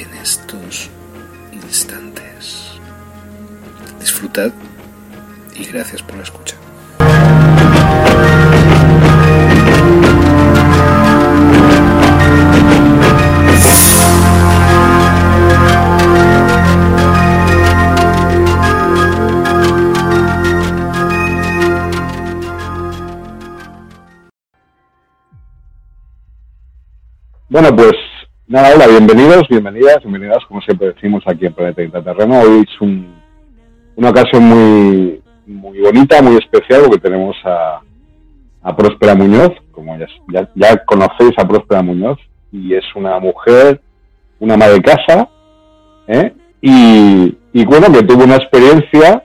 en estos instantes. Disfrutad y gracias por la escucha. Bueno, pues hola, bienvenidos, bienvenidas, bienvenidas, como siempre decimos aquí en Planeta Intraterreno. Hoy es un, una ocasión muy, muy bonita, muy especial, porque tenemos a, a Próspera Muñoz, como ya, ya, ya conocéis a Próspera Muñoz, y es una mujer, una ama de casa, ¿eh? y, y bueno, que tuvo una experiencia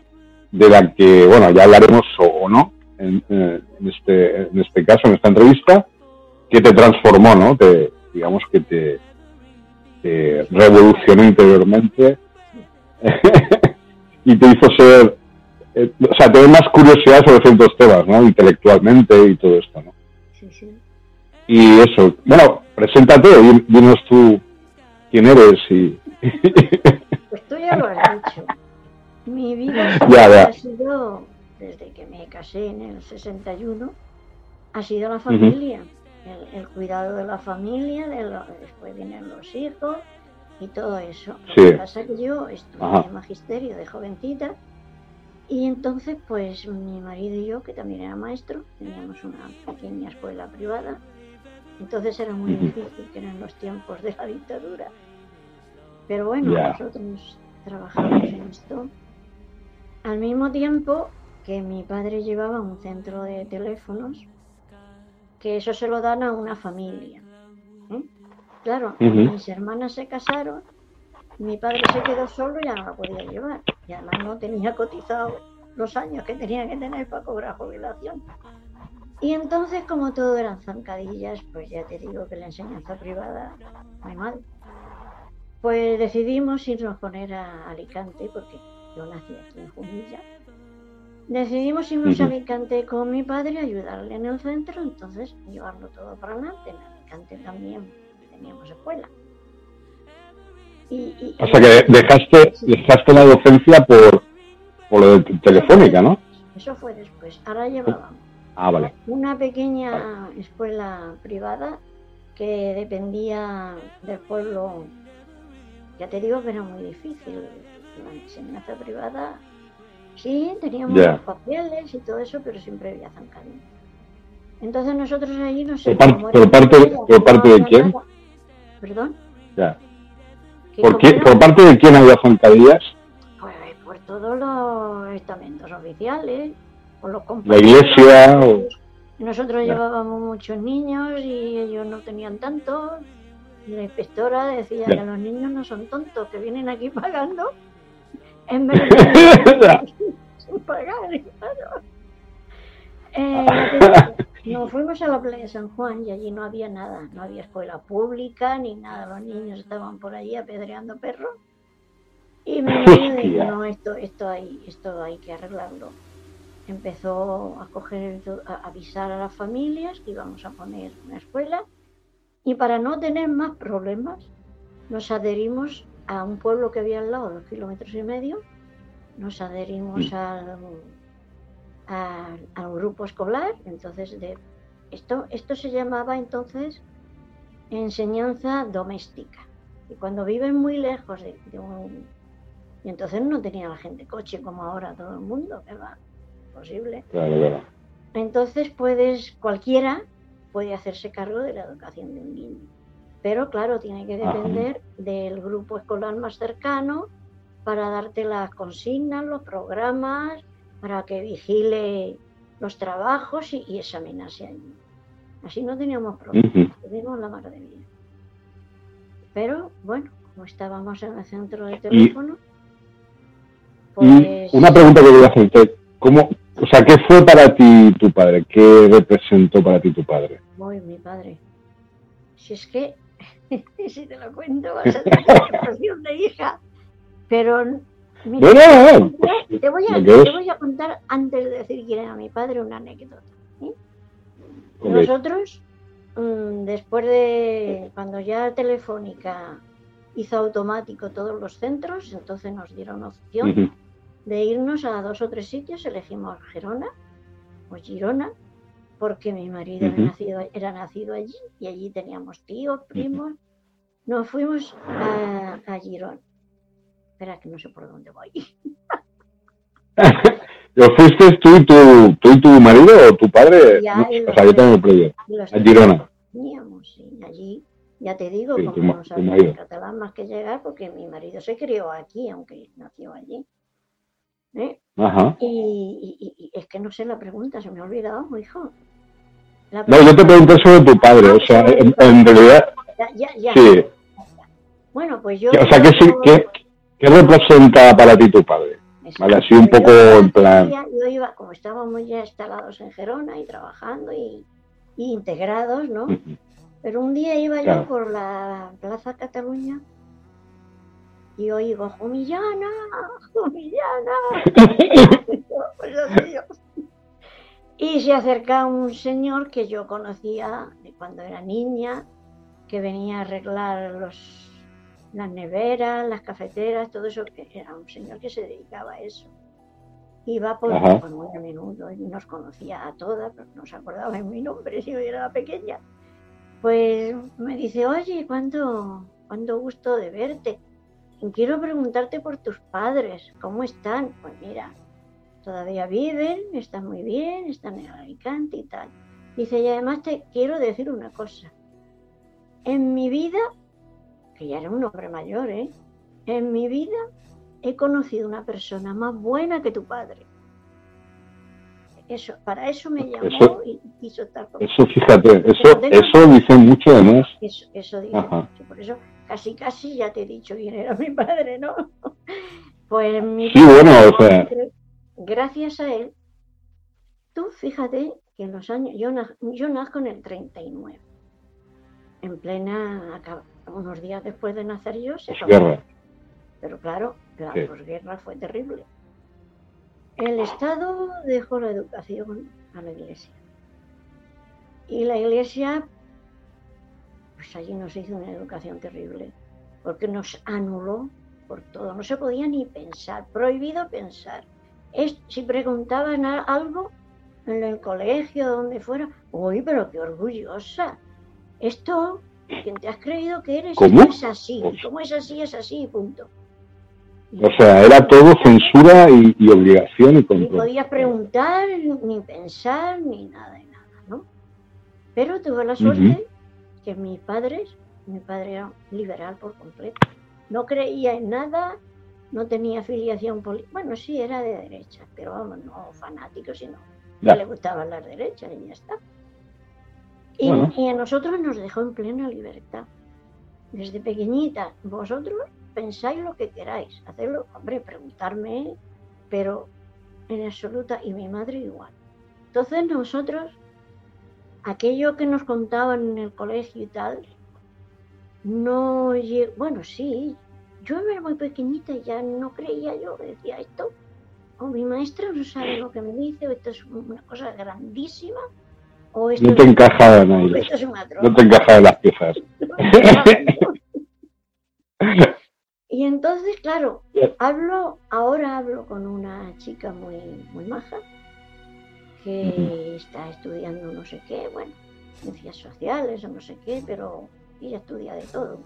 de la que, bueno, ya hablaremos o, no en, en, este, en este caso, en esta entrevista, que te transformó, ¿no? Te, digamos que te, te revolucionó interiormente y te hizo ser, eh, o sea, tener más curiosidad sobre ciertos temas, ¿no? Intelectualmente y todo esto, ¿no? Sí, sí. Y eso, bueno, preséntate, di- dinos tú quién eres y... Pues tú ya lo has dicho. Mi vida Ya, ya. ha sido, desde que me casé en el 61, ha sido la familia. El, el cuidado de la familia, de lo- después vienen los hijos y todo eso. Lo Sí. que pasa es que yo estudié Ajá. magisterio de jovencita y entonces pues mi marido y yo, que también era maestro, teníamos una pequeña escuela privada. Entonces era muy difícil, que eran los tiempos de la dictadura. Pero bueno, Ya. nosotros trabajamos en esto. Al mismo tiempo que mi padre llevaba un centro de teléfonos, que eso se lo dan a una familia. ¿eh? Claro, mis hermanas se casaron, mi padre se quedó solo y ya no la podía llevar. Y además no tenía cotizado los años que tenía que tener para cobrar jubilación. Y entonces, como todo eran zancadillas, pues ya te digo que la enseñanza privada, muy mal. Pues decidimos irnos con él a Alicante, porque yo nací aquí en Jumilla. Decidimos irnos a. Alicante con mi padre, ayudarle en el centro, entonces llevarlo todo para adelante. En Alicante también teníamos escuela. Y, y- O sea que dejaste, dejaste la docencia por, por lo de telefónica, ¿no? Eso fue después. Ahora llevábamos Ah, vale. una pequeña escuela privada que dependía del pueblo. Ya te digo que era muy difícil. La enseñanza privada, sí, teníamos los papeles y todo eso, pero siempre había zancadillas. Entonces nosotros allí no ¿Por sé. por parte- por parte de quién? nada. ¿Perdón? Ya. ¿Por, qué, ¿Por parte de quién había zancadillas? Pues por todos los estamentos oficiales, por los ¿La compañeros. iglesia o...? Nosotros Ya. llevábamos muchos niños y ellos no tenían tantos. Y la inspectora decía Ya. que los niños no son tontos, que vienen aquí pagando en vez de sin pagar. claro. Eh, nos fuimos a la playa de San Juan y allí no había nada, no había escuela pública ni nada, los niños estaban por allí apedreando perros. Y marido dijo, no, esto, esto, hay, esto hay que arreglarlo. Empezó a, coger, a avisar a las familias que íbamos a poner una escuela y para no tener más problemas nos adherimos a un pueblo que había al lado, dos kilómetros y medio, nos adherimos al, al grupo escolar, entonces de esto, esto se llamaba entonces enseñanza doméstica. Y cuando viven muy lejos de, un... Y entonces no tenía la gente coche como ahora todo el mundo, ¿verdad? Posible. Entonces puedes, cualquiera puede hacerse cargo de la educación de un niño. Pero claro, tiene que depender del grupo escolar más cercano para darte las consignas, los programas, para que vigile los trabajos y, examinase allí. Así no teníamos problemas, teníamos la maravilla. Pero bueno, como estábamos en el centro de teléfono, pues... una pregunta que voy a hacerte, ¿cómo, o sea, ¿qué fue para ti tu padre? ¿Qué representó para ti tu padre? Muy, mi padre. Si es que, si te lo cuento, vas a tener la de hija. Pero te, voy a, contar, antes de decir quién era mi padre, una anécdota. Nosotros, mm, después de cuando ya Telefónica hizo automático todos los centros, entonces nos dieron opción de irnos a dos o tres sitios, elegimos Gerona o Girona, porque mi marido era, nacido, era nacido allí y allí teníamos tíos, primos. Nos fuimos a, a Girona Espera, que no sé por dónde voy. ¿Lo fuiste tú y tu, tú y tu marido o tu padre? o sea, yo tengo el A Girona. Teníamos, sí, allí. Ya te digo, sí, como no sabía catalán más que llegar, porque mi marido se crió aquí, aunque nació allí. ¿Eh? Ajá. Y, y, es que no sé la pregunta, se me ha olvidado, hijo. no, yo te pregunté sobre tu padre, o sea, en, realidad. Ya, ya, ya. Sí. Bueno, pues yo. O sea, sí, que, ¿Qué representa para ti tu padre? Vale, así un poco en plan. Yo iba, como estábamos ya instalados en Gerona y trabajando y, integrados, ¿no? Pero un día iba yo por la Plaza Cataluña y oigo, Jumillana, Jumillana. y se acerca un señor que yo conocía de cuando era niña, que venía a arreglar los las neveras, las cafeteras, todo eso, que era un señor que se dedicaba a eso. Iba por, muy a menudo y nos conocía a todas, pero no se acordaba de mi nombre si yo era pequeña. Pues me dice, oye, ¿cuánto, cuánto gusto de verte. quiero preguntarte por tus padres, ¿cómo están? Pues mira, todavía viven, están muy bien, están en Alicante y tal. Dice, y además te quiero decir una cosa. En mi vida que ya era un hombre mayor, ¿eh? En mi vida he conocido una persona más buena que tu padre. Eso, para eso me llamó y quiso estar conmigo. Eso, fíjate, eso, eso dice mucho además. Eso, eso dice mucho, por eso casi casi ya te he dicho quién era mi padre, ¿no? Pues mi sí, bueno, o sea... gracias a él, tú fíjate que en los años, yo, yo nazco en el 39, en plena unos días después de nacer yo, se guerra. Pero claro, la posguerra fue terrible. El Estado dejó la educación a la Iglesia. Y la Iglesia, pues allí nos hizo una educación terrible, porque nos anuló por todo. No se podía ni pensar, prohibido pensar. Es, si preguntaban algo en el colegio, donde fuera, uy, pero qué orgullosa. Esto quien te has creído que eres ¿Cómo? es así. Como es así, es así, punto. O sea, era todo censura y, obligación y control. Ni podías preguntar, ni pensar, ni nada de nada, ¿no? Pero tuve la suerte que mis padres, mi padre era liberal por completo, no creía en nada, no tenía afiliación política. Bueno, sí, era de derecha, pero vamos, no fanático, sino que le gustaban las derechas y ya está. Y, a nosotros nos dejó en plena libertad. Desde pequeñita, vosotros pensáis lo que queráis, hacerlo, hombre, preguntarme, pero en absoluta, y mi madre igual. Entonces nosotros, aquello que nos contaban en el colegio y tal, no bueno, sí, yo era muy pequeñita y ya no creía yo, decía esto, o mi maestra no sabe lo que me dice, esto es una cosa grandísima, no te encaja No te encaja las piezas. y entonces, claro, hablo, ahora hablo con una chica muy, muy maja que está estudiando no sé qué, bueno, ciencias sociales o no sé qué, pero ella estudia de todo.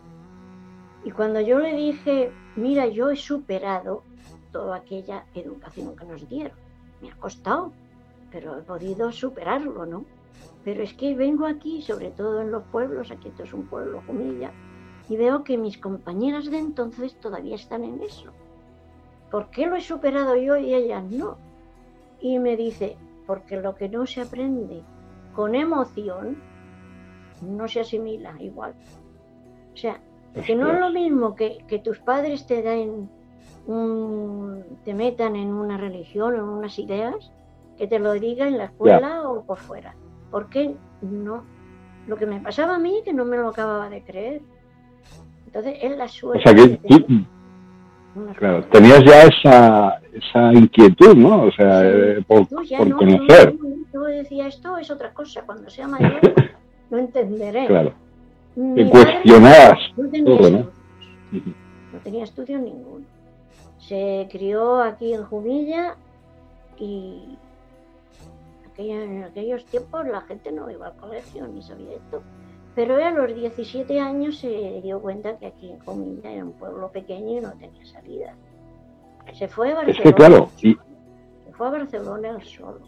Y cuando yo le dije, mira, yo he superado toda aquella educación que nos dieron, me ha costado, pero he podido superarlo, ¿no? Pero es que vengo aquí, sobre todo en los pueblos, aquí esto es un pueblo humilla, y veo que mis compañeras de entonces todavía están en eso. ¿Por qué lo he superado yo y ellas no? Y me dice, porque lo que no se aprende con emoción no se asimila igual. O sea, que no es lo mismo que, tus padres te den te metan en una religión o en unas ideas que te lo diga en la escuela o por fuera. Porque no. Lo que me pasaba a mí que no me lo acababa de creer. Entonces es la suerte. O sea que claro, tenías ya esa, esa inquietud, ¿no? O sea, eh, por, conocer. Yo decía, esto es otra cosa. Cuando sea mayor lo entenderé. Claro. Te cuestionabas no tenía, todo, ¿no? no tenía estudios ninguno. Se crió aquí en Jumilla y en aquellos tiempos la gente no iba al colegio ni sabía esto. Pero a los 17 años se dio cuenta que aquí en Jumilla era un pueblo pequeño y no tenía salida. Se fue a Barcelona. Es que claro. Se fue a Barcelona solo.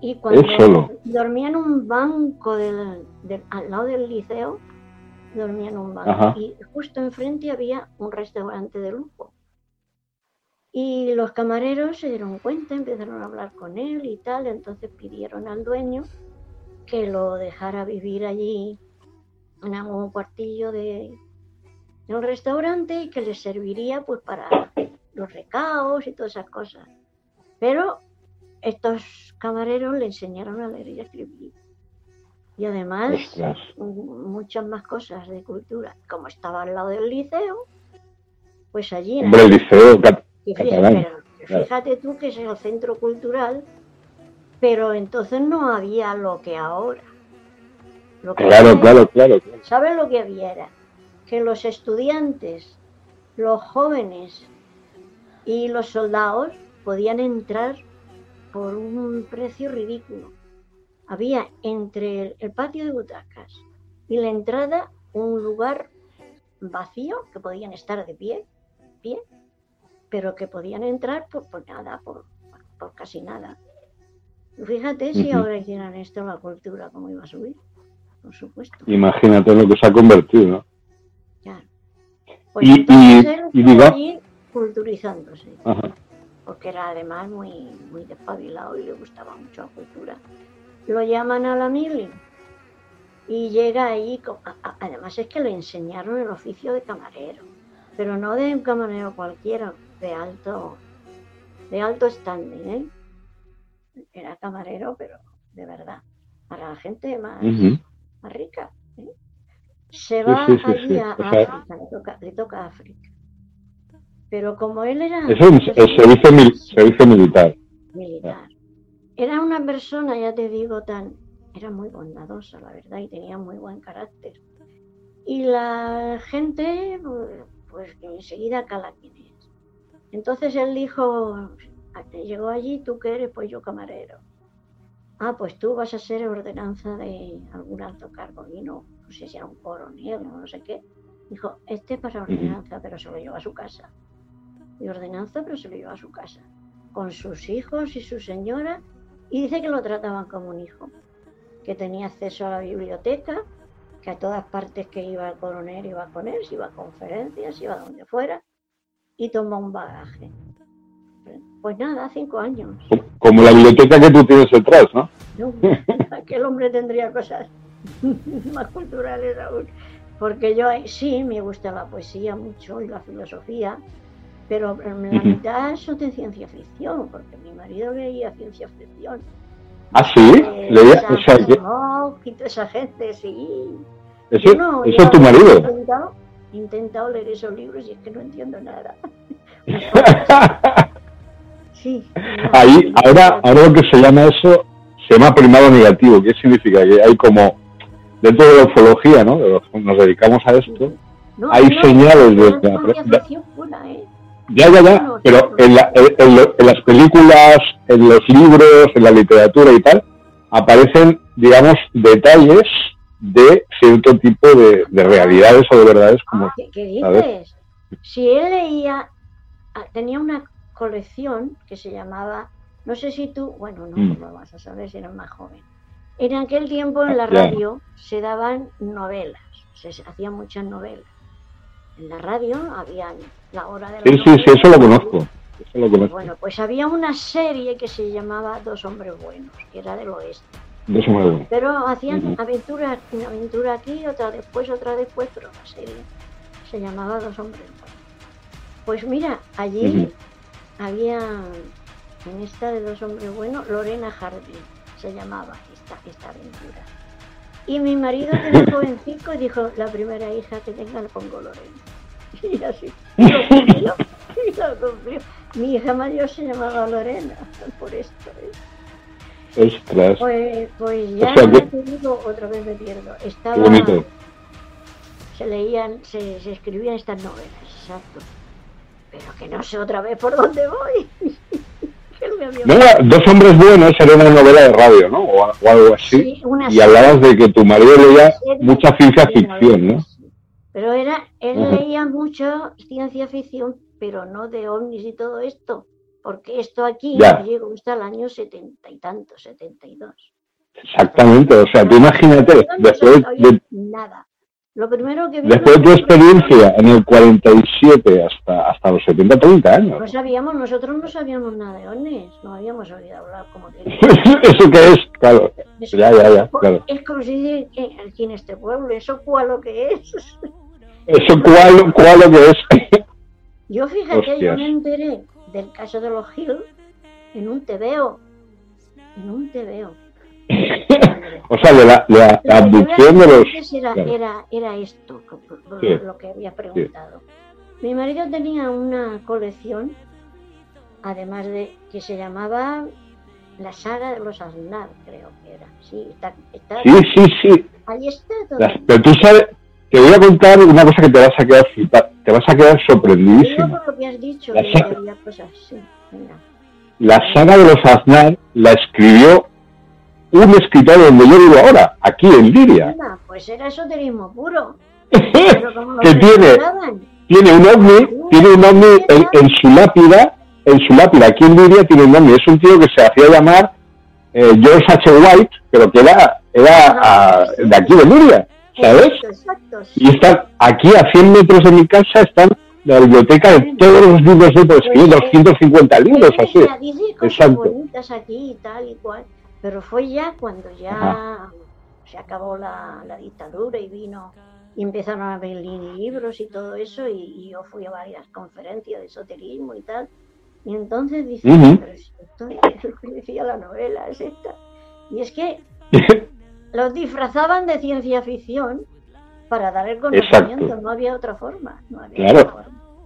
Y cuando dormía en un banco del, al lado del liceo, dormía en un banco. Y justo enfrente había un restaurante de lujo. Y los camareros se dieron cuenta, empezaron a hablar con él y tal, entonces pidieron al dueño que lo dejara vivir allí en algún cuartillo de, un restaurante y que le serviría pues para los recaos y todas esas cosas. Pero estos camareros le enseñaron a leer y a escribir. Y además muchas más cosas de cultura. Como estaba al lado del liceo, pues allí... Hombre, el liceo fíjate, tú que es el centro cultural, pero entonces no había lo que ahora. claro, claro, claro, ¿Sabes lo que había? Era que los estudiantes, los jóvenes y los soldados podían entrar por un precio ridículo. Había entre el, patio de butacas y la entrada un lugar vacío que podían estar de pie, pie, pero que podían entrar por, nada, por, casi nada. Fíjate si ahora hicieran esto la cultura, cómo iba a subir, por supuesto. Imagínate lo que se ha convertido, ¿no? Claro. Pues y, entonces y, culturizándose porque era además muy, muy despabilado y le gustaba mucho la cultura. Lo llaman a la mili y llega ahí, además es que le enseñaron el oficio de camarero, pero no de un camarero cualquiera, de alto, de alto standing, ¿eh? Era camarero, pero de verdad, para la gente más, más rica. ¿eh? Se va allí a África, le toca, le toca África. Pero como él era... Es el, servicio, militar. Militar. Era una persona, ya te digo, tan... Era muy bondadosa, la verdad, y tenía muy buen carácter. Y la gente, pues, pues enseguida cala quién es. Entonces él dijo, llegó allí, ¿tú qué eres? Pues yo camarero. Ah, pues tú vas a ser ordenanza de algún alto cargo. Y no, no sé si era un coronel o no sé qué. Dijo, este para ordenanza, pero se lo lleva a su casa de ordenanza, pero se lo llevó a su casa, con sus hijos y su señora, y dice que lo trataban como un hijo, que tenía acceso a la biblioteca, que a todas partes que iba el coronel iba con él, iba a conferencias, iba a donde fuera, y tomó un bagaje. Pues nada, cinco años. Como la biblioteca que tú tienes detrás, ¿no? no aquel hombre tendría cosas más culturales aún. Porque yo sí me gusta la poesía mucho y la filosofía, pero en la mitad son de ciencia ficción, porque mi marido leía ciencia ficción. ¿Ah, sí? Eh, ¿Leía? Y toda esa gente, sí. ¿Eso, no, ¿eso es tu marido? Intentado, leer esos libros y es que no entiendo nada. sí. Ahí, ahora, ahora lo que se llama eso, se llama primado negativo. ¿Qué significa? Que hay como, dentro de la ufología, ¿no? Nos dedicamos a esto. hay señales de... La, pura, ¿eh? Ya, ya, ya, pero en, la, en, las películas en los libros, en la literatura y tal, aparecen, digamos, detalles de cierto tipo de, realidades o de verdades como... Ah, ¿Qué, dices? Si él leía, ah, tenía una colección que se llamaba, no sé si tú, bueno, no, mm. lo vas a saber si eres más joven. En aquel tiempo en la radio se daban novelas, se hacían muchas novelas. En la radio había la hora de la Sí, sí, sí, eso lo conozco. Bueno, pues había una serie que se llamaba Dos hombres buenos, que era del oeste. Pero hacían aventuras, una aventura aquí, otra después, otra después, pero la serie se llamaba Dos hombres buenos. Pues mira, allí había, en esta de Dos hombres buenos, Lorena Jardín, se llamaba esta, esta aventura. Y mi marido tenía un jovencico y dijo, la primera hija que tenga le pongo Lorena. Y así, lo cumplió, y lo cumplió. Mi hija mayor se llamaba Lorena, por esto. ¿eh? Pues, pues ya te digo, otra vez me pierdo. Estaba, bonito. Se leían, se, se escribían estas novelas, exacto. Pero que no sé otra vez por dónde voy. dos hombres buenos era una novela de radio, ¿no? O, algo así. y hablabas de que tu marido leía mucha ciencia ficción, ¿no? Pero era, él leía mucho ciencia ficción, pero no de ovnis y todo esto, porque esto aquí llegó hasta el año setenta y tanto, setenta y dos. Exactamente, o sea, tú imagínate, después de... Nada. Lo primero que Después de tu experiencia en el 47 hasta, hasta los 70, 30 años. No sabíamos, nosotros no sabíamos nada de ovnis, no habíamos oído hablar como de ¿Eso qué es? Claro, ya, ya, ya, claro. Es como si dice aquí en este pueblo, ¿eso cuál lo que es? ¿Eso cuál, cuál lo que es? Yo fíjate, yo me enteré del caso de los Hill en un TVO. En un TVO. o sea, la, la, abducción de los... Era, era, era esto, lo que había preguntado. Mi marido tenía una colección, además de que se llamaba la saga de los Aznar, creo que era. Sí, está, está sí, sí, sí. Ahí está todo. pero tú sabes, te voy a contar una cosa que te vas a quedar te vas a quedar sorprendidísimo. La saga de los Aznar la escribió un escritor donde yo vivo ahora, aquí en Liria. Pues era esoterismo puro. que tiene, tiene un ovni, tiene un ovni en, su lápida, en su lápida aquí en Liria tiene un ovni. Es un tío que se hacía llamar eh, George H. White, pero que era, era ah, de aquí de Liria. ¿Sabes? Y están aquí a 100 metros de mi casa, están la biblioteca de todos los libros de pues, 250 libros así. Exacto. bonitas aquí y tal y cual, pero fue ya cuando ya se acabó la, la, dictadura y vino y empezaron a abrir libros y todo eso y, yo fui a varias conferencias de esoterismo y tal. Y entonces dice, pero esto es lo que decía la novela, es esta. Y es que los disfrazaban de ciencia ficción para dar el conocimiento, no había otra forma. claro,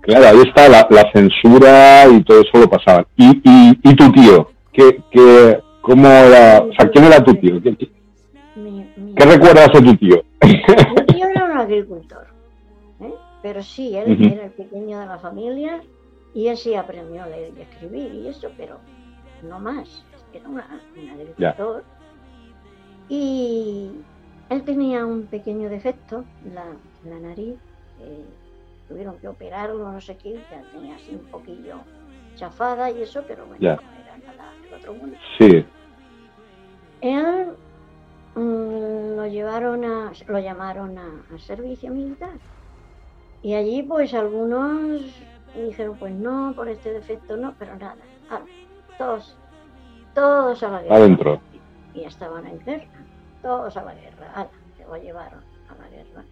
claro, ahí está la, censura y todo eso lo pasaban. ¿Y, y, y tu tío? ¿Qué, qué, cómo era, o sea, ¿Quién era tu tío? ¿Qué, qué recuerdas de tu tío? Mi tío era un agricultor, ¿eh? pero sí, él era el pequeño de la familia y él sí aprendió a leer y escribir y eso, pero no más. Era un agricultor. Y él tenía un pequeño defecto, la, la nariz, eh, tuvieron que operarlo, no sé qué, ya tenía así un poquillo chafada y eso, pero bueno, no era nada del otro mundo. Sí. Él mm, lo llevaron a, lo llamaron a, servicio militar. Y allí pues algunos dijeron, pues no, por este defecto no, pero nada, todos, todos a la guerra. Adentro. Y estaban en guerra todos a la guerra, se lo llevaron a la guerra.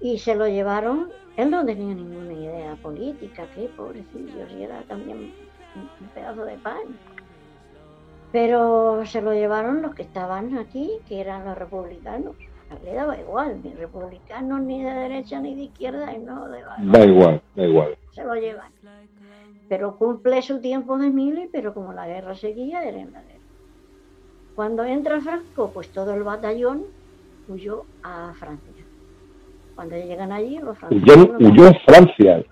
Y se lo llevaron, él no tenía ninguna idea política, que pobrecillo, y era también un pedazo de pan. Pero se lo llevaron los que estaban aquí, que eran los republicanos. Le daba igual, ni republicanos, ni de derecha, ni de izquierda, y no de Da igual, da igual. Se lo llevan. Pero cumple su tiempo de mili, pero como la guerra seguía, era en la guerra. Cuando entra Franco, pues todo el batallón huyó a Francia. Cuando llegan allí, los franceses... ¿Huyó, a Francia?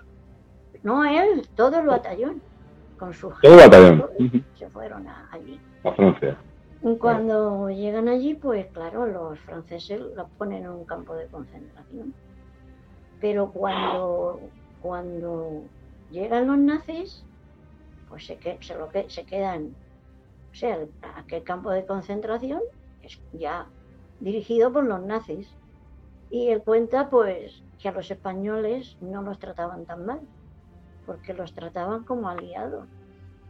No, él, todo el batallón. con sus Todo batallón. se fueron a- allí. A Francia. Cuando llegan allí, pues claro, los franceses los ponen en un campo de concentración. Pero cuando, cuando llegan los nazis, pues se, que, se, lo que, se quedan, sea, el- aquel campo de concentración es ya dirigido por los nazis. Y él cuenta, pues, que a los españoles no los trataban tan mal, porque los trataban como aliados,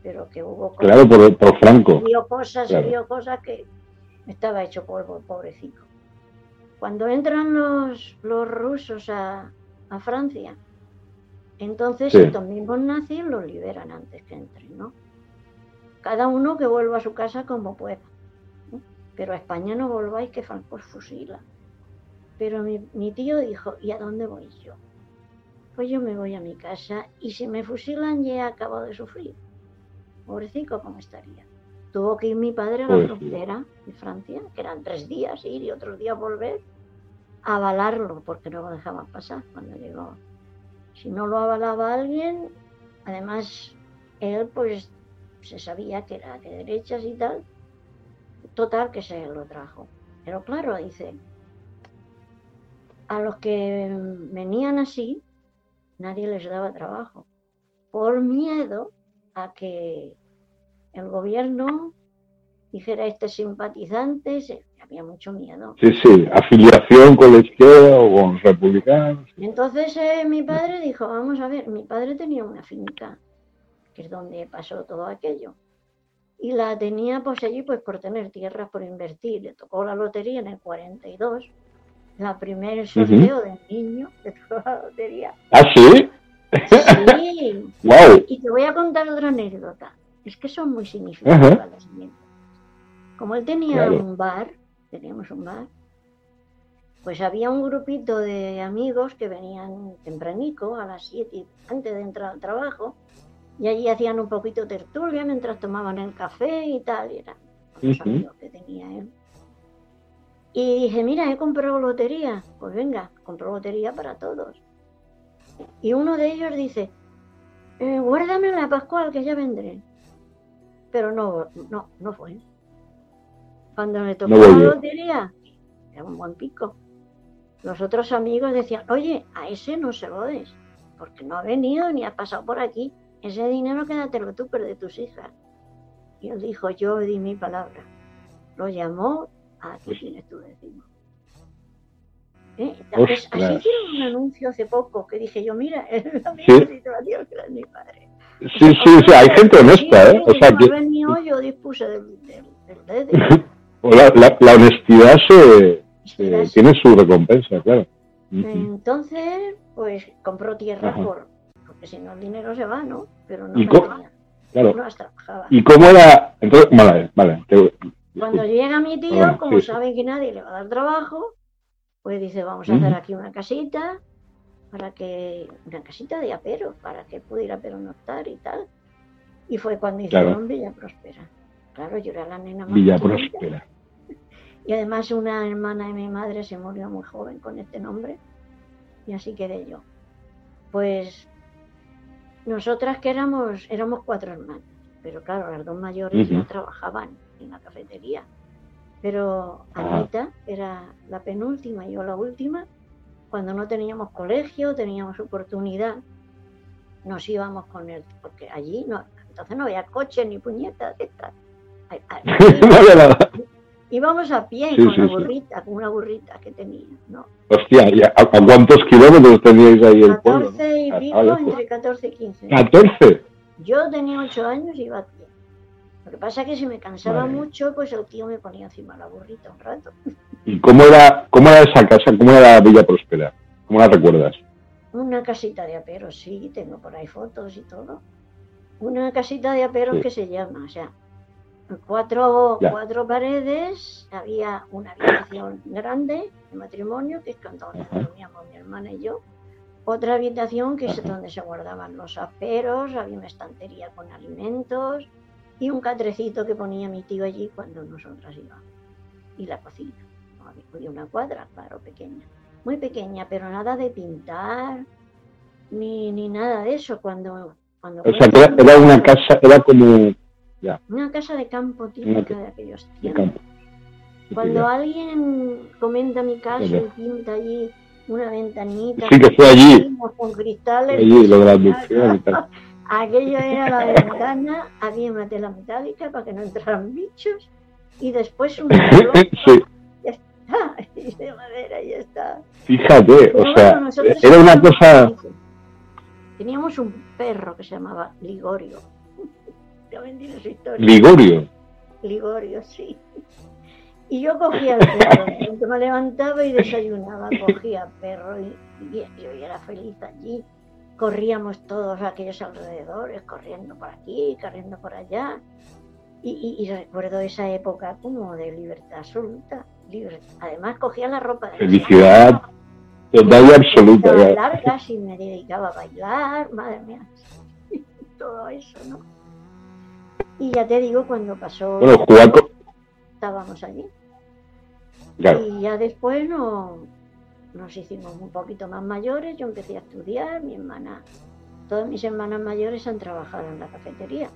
pero que hubo cosas- Claro, por, por Franco. vio cosas Claro. vio cosas que estaba hecho polvo pobrecito. Cuando entran los, los rusos a, a Francia, entonces Sí. estos mismos nazis los liberan antes que entren, ¿no? Cada uno que vuelva a su casa como pueda. ¿no? Pero a España no volváis que Franco os fusila. Pero mi, mi tío dijo, ¿y a dónde voy yo? Pues yo me voy a mi casa y si me fusilan ya he acabado de sufrir. Pobrecito, ¿cómo estaría? Tuvo que ir mi padre a la frontera de Francia, que eran tres días ir y otros días volver, a avalarlo, porque no lo dejaban pasar cuando llegó. Si no lo avalaba alguien, además él pues se sabía que era de derechas y tal, total que se lo trajo. Pero claro, dice, a los que venían así, nadie les daba trabajo, por miedo a que el gobierno dijera este simpatizante, se- había mucho miedo. Sí, sí, afiliación con la izquierda o con republicanos. Entonces eh, mi padre dijo, vamos a ver, mi padre tenía una finca, que es donde pasó todo aquello. Y la tenía pues allí pues por tener tierras por invertir. Le tocó la lotería en el 42, la primer sorteo del niño que tocó la lotería. ¿Ah, sí? Sí, ¡Wow! y te voy a contar otra anécdota. Es que son muy significativas las siguientes. Como él tenía Claro. un bar, teníamos un bar, pues había un grupito de amigos que venían tempranico, a las 7, antes de entrar al trabajo, y allí hacían un poquito tertulia mientras tomaban el café y tal, y los Ujú. amigos que tenía él. Y dije, mira, he comprado lotería. Pues venga, compró lotería para todos. Y uno de ellos dice, eh, guárdame la Pascual que ya vendré. Pero no, no, no fue. Cuando le tocó No la lotería, era un buen pico. Los otros amigos decían, oye, a ese no se lo des, porque no ha venido ni ha pasado por aquí. Ese dinero quédatelo tú, pero de tus hijas. Y él dijo, yo di mi palabra. Lo llamó, aquí tienes tu décimo. ¿Eh? Ostras. Así hicieron un anuncio hace poco que dije yo, mira, es la Sí. misma situación que la de mi padre. Sí, sí, sí, hay gente honesta, ¿eh? O sea, que yo dispuse del, del, del dedo. la, la- la honestidad se, tiene su recompensa, claro. Entonces, pues compró tierra Ajá. por, porque si no el dinero se va, ¿no? Pero no ¿Y me cómo? tenía, Claro. no las trabajaba. ¿Y cómo era? Entonces, vale, vale. te- Cuando llega mi tío, Bueno, como sí, sí. sabe que nadie le va a dar trabajo, pues dice, vamos a hacer aquí una casita, para que, una casita de apero, para que pudiera pernoctar y tal. Y fue cuando Claro. hicieron Villa Próspera. Claro, yo era la nena más Villa. Próspera. Y además una hermana de mi madre se murió muy joven con este nombre. Y así quedé yo. Pues nosotras que éramos, éramos cuatro hermanas. Pero claro, las dos mayores ya Ujú. trabajaban en la cafetería. Pero. Anita era la penúltima y yo la última. Cuando no teníamos colegio, teníamos oportunidad, nos íbamos con él, porque allí no, entonces no había coche ni puñetas de estas. Ay- Íbamos a pie Sí, con sí, la sí. burrita, con una burrita que tenía, ¿no? Hostia, ¿y a, a cuántos kilómetros teníais ahí el pueblo? 14 y pico, entre 14 y 15. 14. Yo tenía 8 años y iba a pie. Lo que pasa es que si me cansaba mucho, pues el tío me ponía encima la burrita un rato. ¿Y cómo era, cómo era esa casa? ¿Cómo era Villa Próspera? ¿Cómo la recuerdas? Una casita de aperos, sí, tengo por ahí fotos y todo. Una casita de aperos Sí. que se llama, o sea, cuatro, cuatro paredes, había una habitación grande de matrimonio, que es donde dormíamos mi hermana y yo. Otra habitación que es donde se guardaban los aperos, había una estantería con alimentos y un catrecito que ponía mi tío allí cuando nosotras íbamos. Y la cocina. Había una cuadra, claro, pequeña. Muy pequeña, pero nada de pintar, ni, ni nada de eso. Cuando o sea, era, una casa, era como... Ya. Una casa de campo típica de aquellos tiempos. Cuando alguien comenta mi casa y pinta allí una ventanita. Sí, que fue allí. Con cristales. Allí, lo de la Aquello era la ventana, había una tela metálica para que no entraran bichos y después un sí. Ya está, y de madera ya está. Fíjate, o sea, era una cosa... Teníamos un perro que se llamaba Ligorio. Ligorio. Ligorio, sí. Y yo cogía el perro, me levantaba y desayunaba, cogía el perro y, yo era feliz allí. Corríamos todos aquellos alrededores, corriendo por aquí, corriendo por allá. Y, recuerdo esa época como de libertad absoluta. Además cogía la ropa de Felicidad total y absoluta. largas y me dedicaba a bailar, madre mía. Todo eso, ¿no? Y ya te digo, cuando pasó... Bueno, Estábamos allí. Y ya después no, nos hicimos un poquito más mayores, yo empecé a estudiar, mi hermana, todas mis hermanas mayores han trabajado en la cafetería.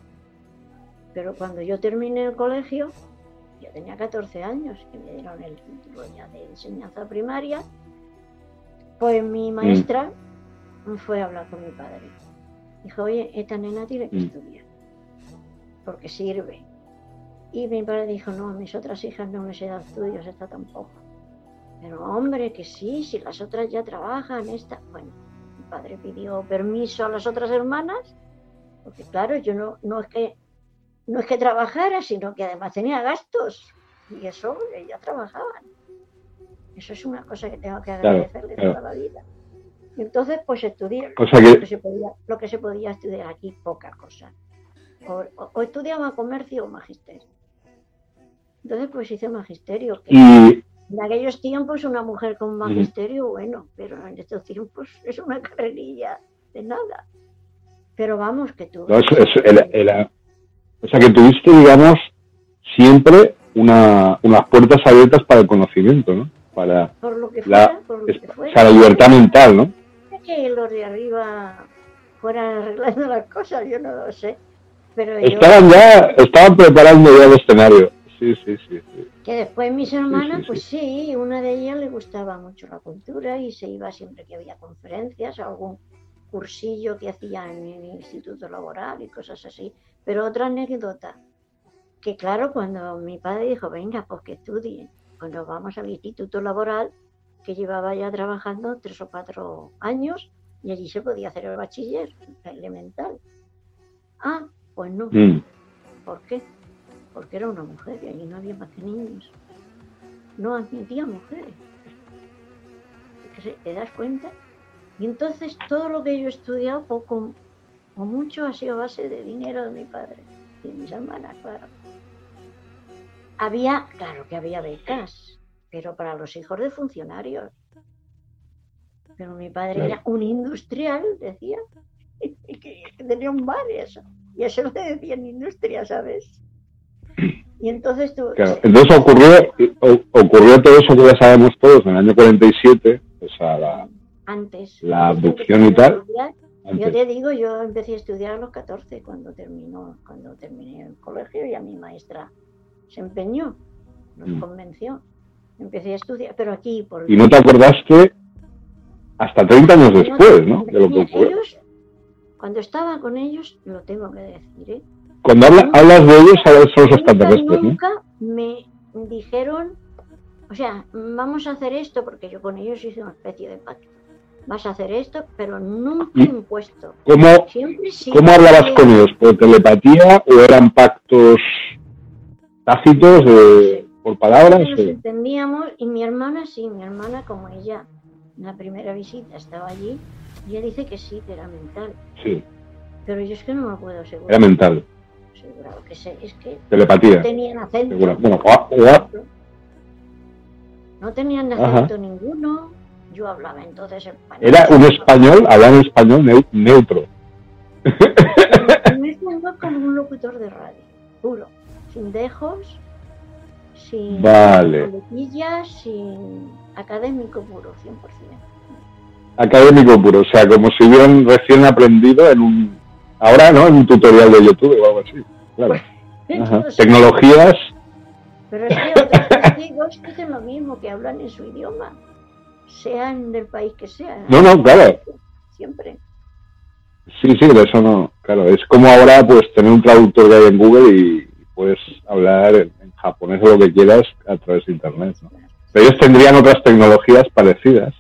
Pero cuando yo terminé el colegio, yo tenía 14 años y me dieron el título ya de enseñanza primaria, pues mi mm. maestra fue a hablar con mi padre. Dijo, oye, esta nena tiene que mm. estudiar, porque sirve. Y mi padre dijo, no, a mis otras hijas no les he dado estudios, esta tampoco. Pero hombre, que sí, si las otras ya trabajan, esta... Bueno, mi padre pidió permiso a las otras hermanas, porque claro, yo no, no es que no es que trabajara, sino que además tenía gastos. Y eso, ellas trabajaban. Eso es una cosa que tengo que agradecerle toda la vida. entonces, pues estudié lo, que se podía, lo que se podía estudiar aquí, poca cosa. O estudiaba comercio o magisterio. Entonces, pues hice magisterio. y... En aquellos tiempos una mujer con magisterio, bueno, pero en estos tiempos es una carrerilla de nada. Pero vamos, que tú... No, o sea, que tuviste, digamos, siempre una, unas puertas abiertas para el conocimiento, ¿no? Para por lo que fuera, la, por lo que fuera. Para la libertad mental, ¿no? Que los de arriba fueran arreglando las cosas, yo no lo sé. Pero estaban ya, estaban preparando ya el escenario sí, sí, sí, Que después mis hermanas, pues sí, una de ellas le gustaba mucho la cultura y se iba siempre que había conferencias algún cursillo que hacía en el instituto laboral y cosas así. Pero otra anécdota, que claro, cuando mi padre dijo, venga, pues que estudie, cuando vamos al instituto laboral, que llevaba ya trabajando tres o cuatro años y allí se podía hacer el bachiller elemental. Ah, pues no. Mm. ¿Por qué? porque era una mujer y allí no había más que niños. No admitía mujeres. ¿Te das cuenta? Y entonces todo lo que yo he estudiado, poco o mucho, ha sido base de dinero de mi padre y de mis hermanas, claro. Había, claro que había becas, pero para los hijos de funcionarios. Pero mi padre era un industrial, decía, que tenía un bar y eso. Y eso lo decía en industria, ¿sabes? Y entonces tú... entonces ocurrió, ocurrió todo eso que ya sabemos todos en el año 47, o sea, la, antes, la abducción y tal. Yo te digo, yo empecé a estudiar a los 14 cuando terminó, cuando terminé el colegio y a mi maestra se empeñó, nos mm. convenció. Empecé a estudiar, pero aquí por... Y no te acordaste hasta 30 años después, ¿no? De lo que ocurrió. Cuando estaba con ellos, lo tengo que decir, ¿eh? Cuando hablas de ellos, son los extraterrestres, Nunca me dijeron, o sea, vamos a hacer esto, porque yo con ellos hice una especie de pacto. Vas a hacer esto, pero nunca impuesto. ¿Cómo, ¿cómo hablabas con ellos? ¿Por telepatía o eran pactos tácitos por palabras? Nos entendíamos y mi hermana sí, mi hermana como ella en la primera visita estaba allí, ella dice que sí, que era mental. Sí. Pero yo es que no me puedo asegurar. Era mental que sé, es que Telepatía. no tenían acento. No tenían acento ninguno. Yo hablaba entonces español. Era un español, hablaba español neutro. Me como un locutor de radio, puro, sin dejos, sin vale. sin académico puro, 100%. Académico puro, o sea, como si hubieran recién aprendido en un Ahora, ¿no? En un tutorial de YouTube o algo así. Claro. Ajá. Tecnologías. Pero es que otros testigos dicen lo mismo, que hablan en su idioma, sean del país que sea. No, no, claro. Siempre. Sí, sí, de eso no. Claro, es como ahora pues tener un traductor que hay en Google y puedes hablar en, en japonés o lo que quieras a través de Internet, ¿no? Pero ellos tendrían otras tecnologías parecidas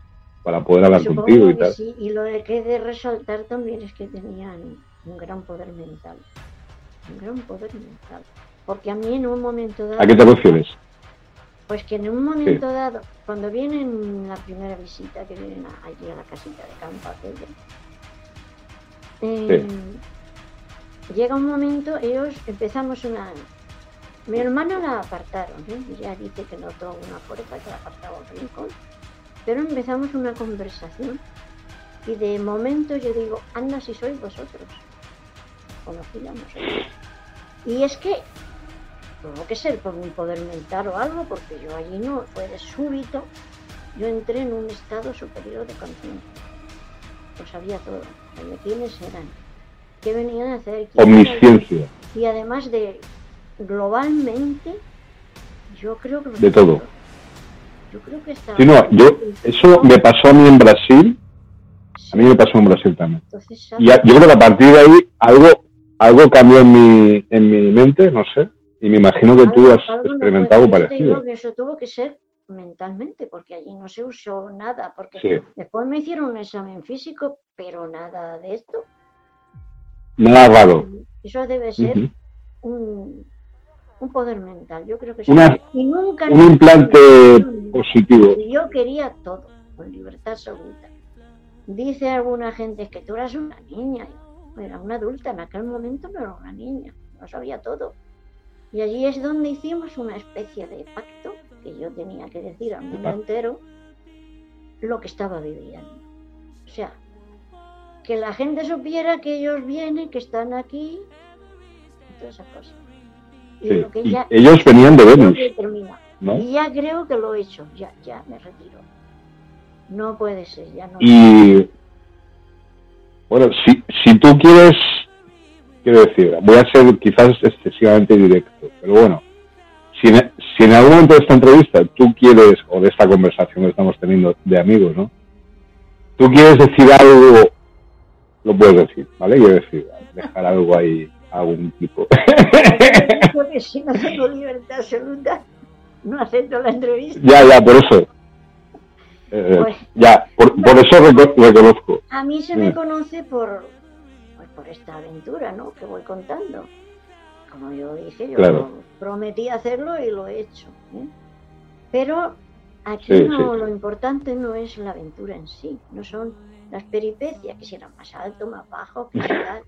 para poder hablar Supongo contigo y tal. sí, y lo que he de resaltar también es que tenían un gran poder mental. Un gran poder mental. Porque a mí en un momento dado... ¿A qué te refieres? Pues que en un momento dado, cuando vienen la primera visita, que vienen a- allí a la casita de campo aquella, eh, llega un momento, ellos empezamos una... Mi hermana la apartaron, ¿eh? ya dice que notó una fuerza que la apartaba un rincón, pero empezamos una conversación y de momento yo digo, anda si sois vosotros, conocida nosotros. Y es que tuvo que ser por un poder mental o algo, porque yo allí no, fue de súbito, yo entré en un estado superior de conciencia. Lo sabía todo, sabía quiénes eran, qué venían a hacer, Omnisciencia. y además de globalmente, yo creo que De todo. Yo creo que estaba. Sí, no, yo, eso me pasó a mí en Brasil, a mí me pasó en Brasil también. Y a- yo creo que a partir de ahí algo algo cambió en mi, en mi mente, no sé, y me imagino que tú has experimentado algo yo parecido. que eso tuvo que ser mentalmente, porque allí no se usó nada, porque Sí. después me hicieron un examen físico, pero nada de esto. Nada raro. Eso debe ser un, un poder mental. Yo creo que sí. Una- y nunca Un implante yo quería todo, con libertad absoluta. Dice alguna gente que tú eras una niña. Yo Era una adulta, en aquel momento no era una niña, no sabía todo. Y allí es donde hicimos una especie de pacto que yo tenía que decir al mundo entero lo que estaba viviendo. O sea, que la gente supiera que ellos vienen, que están aquí, y todas esas cosas. Y Sí. lo que ya- ellos venían de Venus. ¿No? Y ya creo que lo he hecho, ya, ya me retiro. No puede ser, ya no. Y bueno, si, si tú quieres, quiero decir, voy a ser quizás excesivamente directo, pero bueno, si en, si en algún momento de esta entrevista tú quieres, o de esta conversación que estamos teniendo de amigos, ¿no? Tú quieres decir algo, lo puedes decir, ¿vale? Quiero decir, dejar algo ahí algún tipo. Yo que si no tengo libertad absoluta, no acepto la entrevista. ya, ya, por eso. Eh, Pues- ya, por, por eso reco- reconozco. A mí se me conoce por, pues, por esta aventura, ¿no? Que voy contando. Como yo dije, yo Claro. prometí hacerlo y lo he hecho. ¿eh? Pero aquí Sí, no, sí. lo importante no es la aventura en sí, no son las peripecias, que si era más alto, más bajo, que si tal.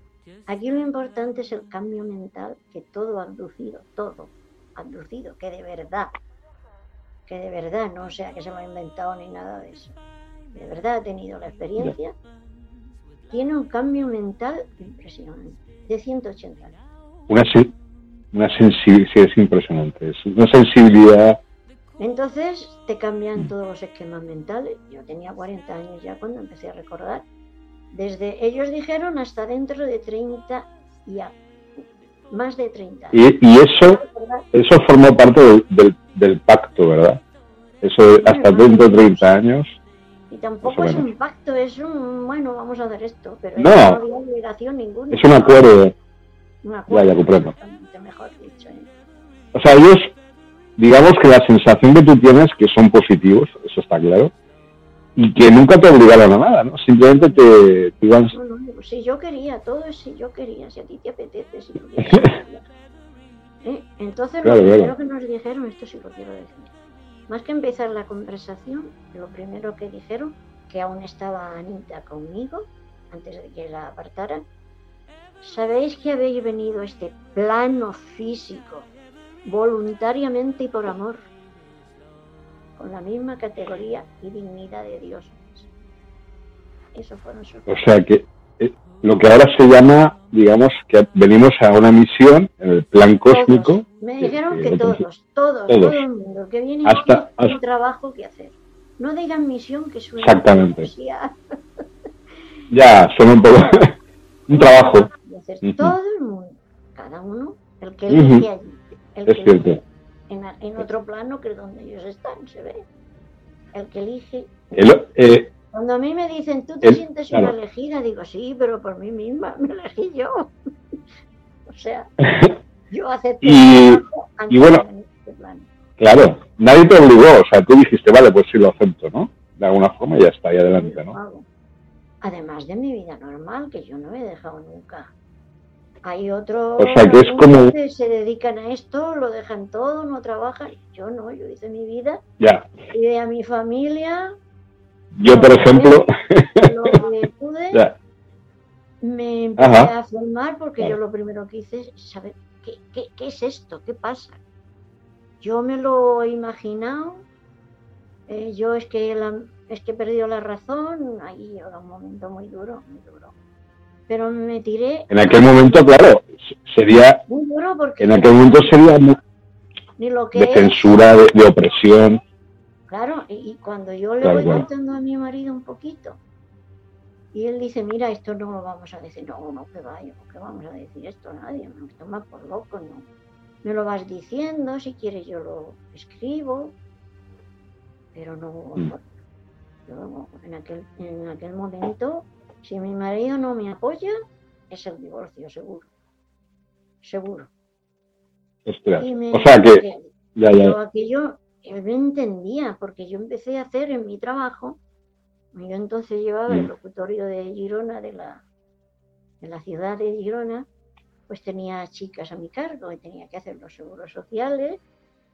Aquí lo importante es el cambio mental que todo ha abducido, todo abducido, que de verdad, que de verdad, no sea que se lo ha inventado ni nada de eso. De verdad ha tenido la experiencia. Tiene un cambio mental impresionante, de 180 años. Una, una sensibilidad, es impresionante, es una sensibilidad Entonces te cambian todos los esquemas mentales. Yo tenía 40 años ya cuando empecé a recordar. Desde ellos dijeron hasta dentro de 30 y a- más de 30 años. Y, y eso, eso formó parte del, del, del pacto, ¿verdad? Eso de hasta dentro de 30 años. Y tampoco es un pacto, es un, bueno, vamos a hacer esto, pero No. no había obligación ninguna. Es un acuerdo. Un acuerdo, Ya, ya comprendo. exactamente, mejor dicho. ¿eh? O sea, ellos, digamos que la sensación que tú tienes, que son positivos, eso está claro, y que nunca te obligaron a nada, ¿no? Simplemente te, te iban... No, no, no, si yo quería, todo es si yo quería, si a ti te apetece, si tú quieres. ¿Eh? Entonces, Claro, lo primero claro. que nos dijeron, esto sí lo quiero decir, más que empezar la conversación, lo primero que dijeron, que aún estaba Anita conmigo, antes de que la apartaran, sabéis que habéis venido a este plano físico voluntariamente y por amor, con la misma categoría y dignidad de Dios. Eso fueron sus O sea, que eh, lo que ahora se llama, digamos, que venimos a una misión en el plan cósmico. Todos. Me dijeron que que- todos, todos, todos. todo el mundo que viene Hasta- aquí tiene un hasta- trabajo que hacer. No digan misión que suena Exactamente. a. Ya, suena un poco... un trabajo. todo el mundo, cada uno, el que elige allí, el Es que cierto. En, en otro plano que es donde ellos están, se ve. El que elige. El- eh, Cuando a mí me dicen, ¿tú te El- sientes claro. una elegida? Digo, sí, pero por mí misma, me elegí yo. o sea, yo acepté Y- bueno, este plano. claro, nadie te obligó, o sea, tú dijiste, vale, pues sí lo acepto, ¿no? De alguna forma ya está, y adelante, ¿no? Además de mi vida normal, que yo no he dejado nunca. Hay otros O sea, que es como- que se dedican a esto, lo dejan todo, no trabajan. Yo no, yo hice mi vida, Ya. cuidé a mi familia, Yo, por ejemplo, lo que pude, ya, me empecé Ajá. a formar porque yo lo primero que hice es saber qué, qué- qué es esto, qué pasa. Yo me lo he imaginado, eh, yo es que, la- es que he perdido la razón, ahí era un momento muy duro, muy duro. Pero me tiré en aquel momento, claro, sería, muy duro porque en aquel momento sería mu- ni lo que de es, censura, de, de opresión. Claro, y, y cuando yo le Claro, voy claro. contando a mi marido un poquito, y él dice, mira, esto no lo vamos a decir, no, no, que vaya, que vamos a decir esto a nadie, me toma por loco, no. Me lo vas diciendo, si quieres yo lo escribo, pero no, Mm. yo en aquel, en aquel momento, si mi marido no me apoya, es el divorcio, seguro, seguro. Ostras. Me- O sea que, ya, ya, aquello él me entendía, porque yo empecé a hacer en mi trabajo, yo entonces llevaba el Mm. locutorio de Girona, de la, de la ciudad de Girona, pues tenía chicas a mi cargo y tenía que hacer los seguros sociales,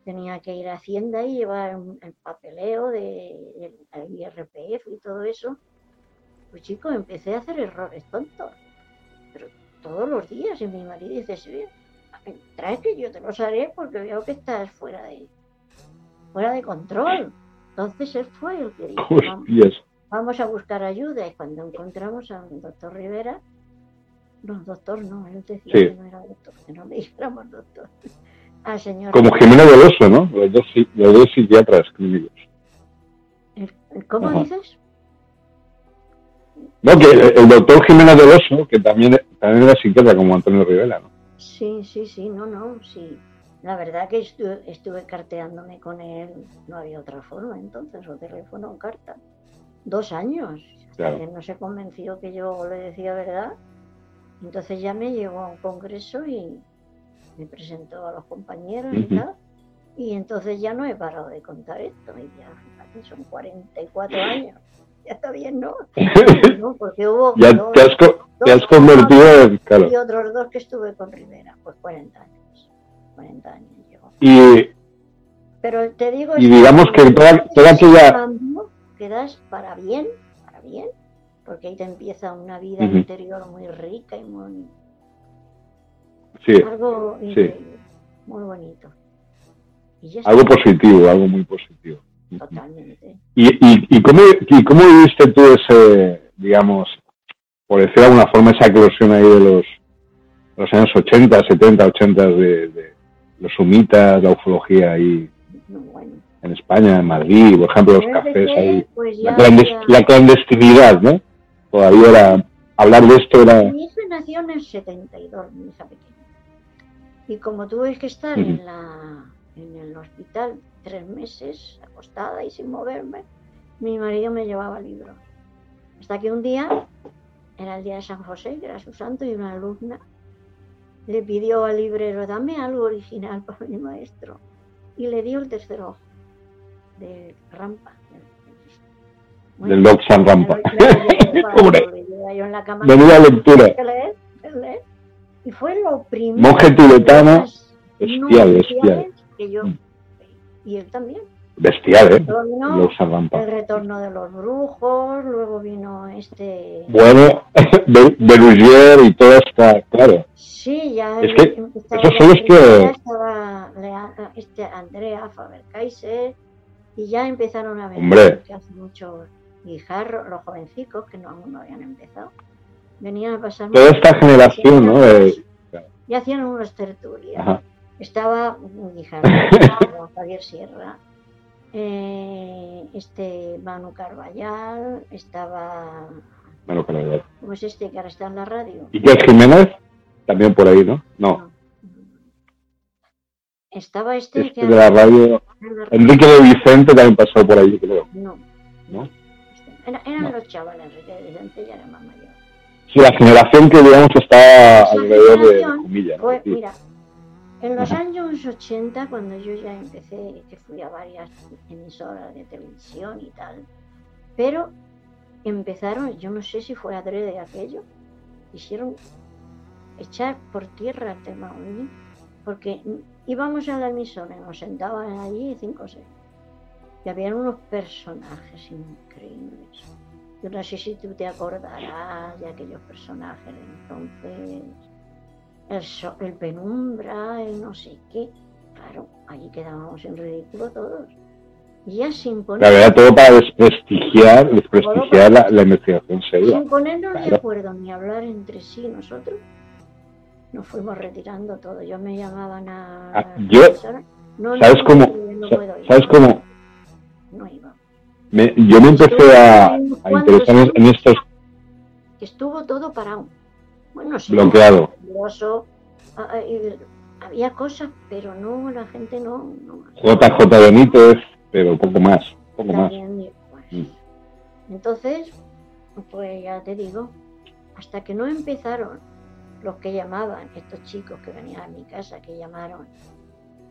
tenía que ir a Hacienda y llevar el papeleo de, del IRPF y todo eso. Pues chicos, empecé a hacer errores tontos, pero todos los días, y mi marido dice, sí, trae que yo te los haré porque veo que estás fuera de fuera de control. Entonces él fue el que dijo, vamos, a buscar ayuda. Y cuando encontramos al doctor Rivera, no, doctor no, él decía Sí. que no era doctor, que no le dijéramos doctor. Al señor. Como Jimena del Oso, ¿no? Los dos, los dos psiquiatras clínicos. ¿Cómo Ajá. dices? No, que el, el doctor Jiménez del Oso, que también, también era psiquiatra como Antonio Rivera, ¿no? Sí, sí, sí, no, no, sí. La verdad que estu- estuve carteándome con él, no había otra forma entonces, o teléfono o carta. Dos años, hasta Claro. que no se convenció que yo le decía verdad. Entonces ya me llevó a un congreso y me presentó a los compañeros y tal. Y entonces ya no he parado de contar esto. Y ya, son 44 años. Ya está bien, ¿no? No, Porque hubo ya dos- te has, co- te has dos convertido en, claro. y otros dos que estuve con Rivera, pues 40 años. 40 años llevo. Y, Pero te digo... Y digamos que cuando toda- toda aquella- Quedas para bien, para bien, porque ahí te empieza una vida Ujú. interior muy rica y muy... sí, Algo Sí. muy bonito. Y ya algo positivo, algo muy positivo. Totalmente. ¿Y, y, y, cómo, ¿Y cómo viviste tú ese, digamos, por decir de alguna forma, esa eclosión ahí de los, los años 80, 70, 80 de, de los humitas, la ufología ahí bueno. en España, en Madrid, por ejemplo, los cafés ahí? pues La, ya clandes- había- la clandestinidad, ¿no? Todavía era, hablar de esto era... Mi hija nació en el 72, mi hija pequeña. Y como tuve que estar Ujú. en, la, en el hospital tres meses, acostada y sin moverme, mi marido me llevaba libros. Hasta que un día, era el día de San José, que era su santo, y una alumna le pidió al librero, dame algo original para mi maestro. Y le dio el tercer ojo de Rampa. Del Doc San Rampa. Menuda lectura. leer, leer. Y fue lo primero. Monje tibetano, bestial, bestial. Que yo, Mm. Y él también. Bestial, ¿eh? El retorno de los brujos, luego vino este. Bueno, Be- Berugier y toda esta, claro. Sí, ya Es que esos son los que- estaba este Andrea Faber-Kaiser y ya empezaron a venir hace muchos guijarros, los jovencicos que no, aún no habían empezado. Venían a pasar Toda esta generación, ¿no? Y hacían unas tertulias. Ajá. Estaba Guijarro, estaba Javier Sierra, eh, este Manu Carballal, estaba claro, ya. ¿cómo es este que ahora está en la radio? ¿Y es Jiménez? también por ahí, ¿no? No. Estaba este, este de la radio. Enrique de Vicente también pasó por ahí, creo. No. ¿No? Era, eran los chavales, Enrique de Vicente ya era más mayor. Sí, la generación que, digamos, está alrededor de Comilla. ¿no? Pues, mira, en los años 80, cuando yo ya empecé, que fui a varias emisoras de televisión y tal, pero empezaron, yo no sé si fue adrede aquello, hicieron echar por tierra el tema porque íbamos a la emisora nos sentaban allí cinco o seis. Y había unos personajes increíbles. Yo no sé si tú te acordarás de aquellos personajes entonces. El, so- el penumbra, el no sé qué. Claro, allí quedábamos en ridículo todos. Y ya sin poner, La verdad, todo para desprestigiar, desprestigiar la, la investigación seria. sin ponernos de Claro. acuerdo ni hablar entre sí nosotros, nos fuimos retirando todo. Yo me llamaban a. Ah, yo-. No, ¿Sabes no, cómo? no sa- puedo ir. ¿Sabes cómo? No iba. Me- yo me empecé a, a interesar en, en estos Estuvo todo parado. Bueno, sí. bloqueados. nervioso, ah, ah, había cosas, pero no, la gente no. no JJ Benítez, pero poco más, poco más. Pues. Mm. Entonces, pues ya te digo, hasta que no empezaron los que llamaban, estos chicos que venían a mi casa, que llamaron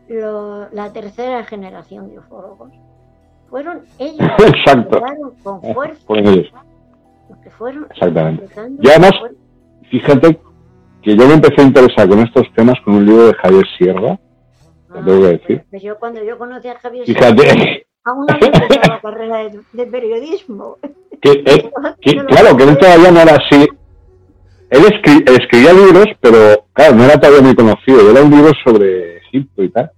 lo- la tercera generación de ufólogos, fueron ellos que Exacto. con Eh, fuerza, Fueron ellos. los que fueron Exactamente. empezando Y además- con fuerza. Fíjate que yo me empecé a interesar con estos temas con un libro de Javier Sierra. Lo tengo que decir. yo cuando yo conocí a Javier Fíjate aún no empezado la carrera de, de periodismo. que, él- que- claro, que él todavía no era así. Él escri- escribía libros, pero claro, no era todavía muy conocido. Era un libro sobre Egipto y tal.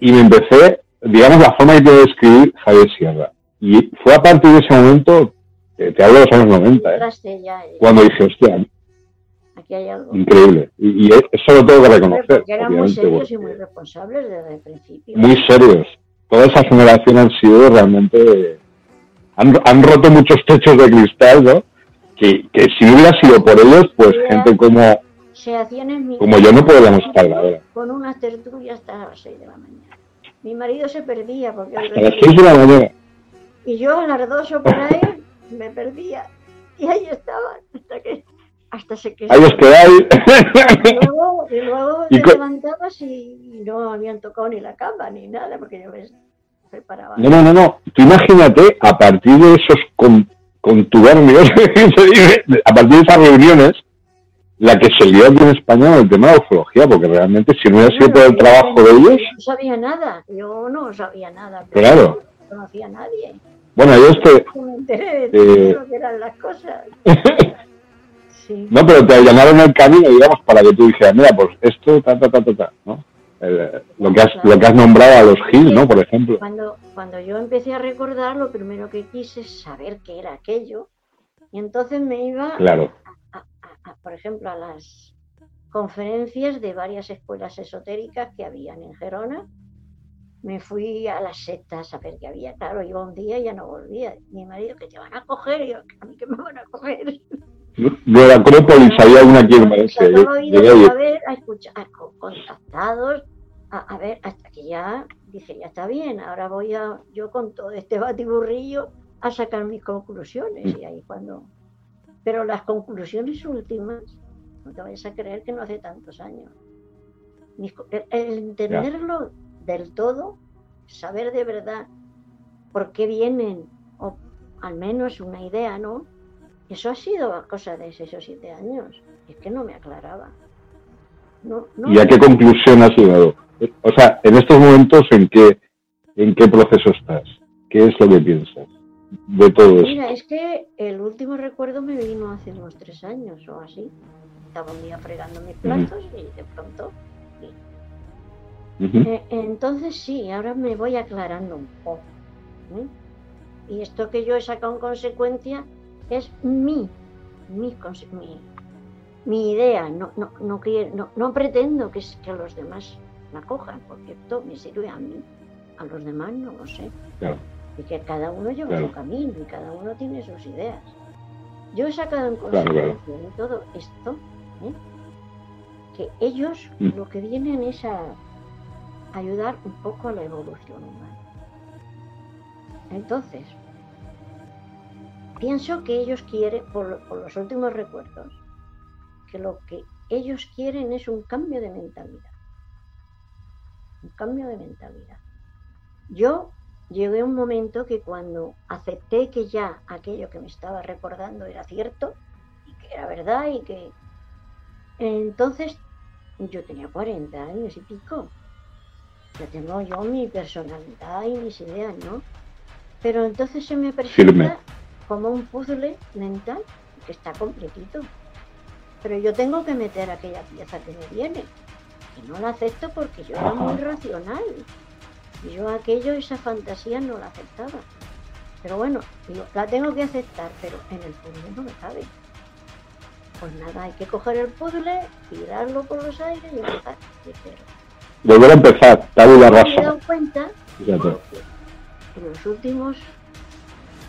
Y me empecé, digamos, la forma que de escribir Javier Sierra. Y fue a partir de ese momento, eh, te hablo de los años 90, ¿eh? Entraste ya, eh, cuando dije, hostia, aquí hay algo. increíble. Y, y eso lo tengo que reconocer, Porque eran muy serios y muy responsables desde el principio. muy serios. Toda esa generación han sido realmente. Han, han roto muchos techos de cristal, ¿no? Que, que si no hubiera sido por ellos, pues gente como, Se hacían en mi como yo no podríamos estar ahora. con una tertulia hasta las 6 de la mañana. Mi marido se perdía porque Hasta las venía. 6 de la mañana. y yo a las 2 o por ahí me perdía. Y ahí estaban hasta que hasta se que Ahí os quedáis. y luego, y luego Y te levantabas y no habían tocado ni la cama ni nada porque yo me preparaba. No, no, no, no. Tú imagínate, a partir de esos con, contubernios, a partir de esas reuniones, la que se lió aquí en España con el tema de la ufología, porque realmente si no hubiera sido por el trabajo de ellos, Yo no sabía nada, yo no sabía nada. Claro. No conocía a nadie. bueno, yo este, Me enteré de Eh. lo que eran las cosas. Sí. No, pero te allanaron el camino, digamos, para que tú dijeras, mira, pues esto, ta, ta, ta, ta, ta, ¿no? El- lo, que has, lo que has nombrado a los Gil, ¿no? Por ejemplo. Cuando, cuando yo empecé a recordar, lo primero que quise es saber qué era aquello. Y entonces me iba, Claro, a- a- a, por ejemplo, a las conferencias de varias escuelas esotéricas que habían en Gerona. Me fui a las sectas a ver qué había. Claro, iba un día y ya no volvía. Mi marido, que te van a coger. Y yo, a mí que me van a coger. De la Acrópolis había una ido llegué a ver, a escuchar, a co- contactados, a, a ver, hasta que ya dije, ya está bien, ahora voy a, yo con todo este batiburrillo, a sacar mis conclusiones. Y ahí cuando. Pero las conclusiones últimas, no te vayas a creer que no hace tantos años. Mis co- el, el entenderlo del todo, saber de verdad por qué vienen, o al menos una idea, ¿no? Eso ha sido cosa de seis o siete años. Es que no me aclaraba. No, no ¿Y a qué conclusión has llegado? O sea, en estos momentos, ¿en qué, en qué proceso estás? ¿Qué es lo que piensas de todo esto? Mira, es que el último recuerdo me vino hace unos tres años o así. Estaba un día fregando mis platos y de pronto. Eh, entonces sí, ahora me voy aclarando un poco. ¿eh? Y esto que yo he sacado en consecuencia es mi, mi, mi, mi idea. No, no, no, no, no pretendo que, que los demás la cojan, porque esto me sirve a mí. A los demás no lo sé. Claro. Y que cada uno lleva Claro. su camino y cada uno tiene sus ideas. Yo he sacado en claro. de todo esto, ¿eh? que ellos Mm. lo que vienen es a ayudar un poco a la evolución humana. Entonces, pienso que ellos quieren, por, lo- por los últimos recuerdos, que lo que ellos quieren es un cambio de mentalidad. Un cambio de mentalidad. Yo llegué a un momento que cuando acepté que ya aquello que me estaba recordando era cierto y que era verdad y que entonces yo tenía 40 años y pico. Ya tengo yo mi personalidad y mis ideas, ¿no? Pero entonces se me presenta. Como un puzzle mental que está completito. Pero yo tengo que meter aquella pieza que me viene. Y no la acepto porque yo era muy racional. Y yo aquello, esa fantasía no la aceptaba. Pero bueno, digo, la tengo que aceptar, pero en el puzzle no me cabe. Pues nada, hay que coger el puzzle, tirarlo por los aires y empezar de cero. Volver a empezar, tabula Me he dado cuenta Fíjate. que en los últimos,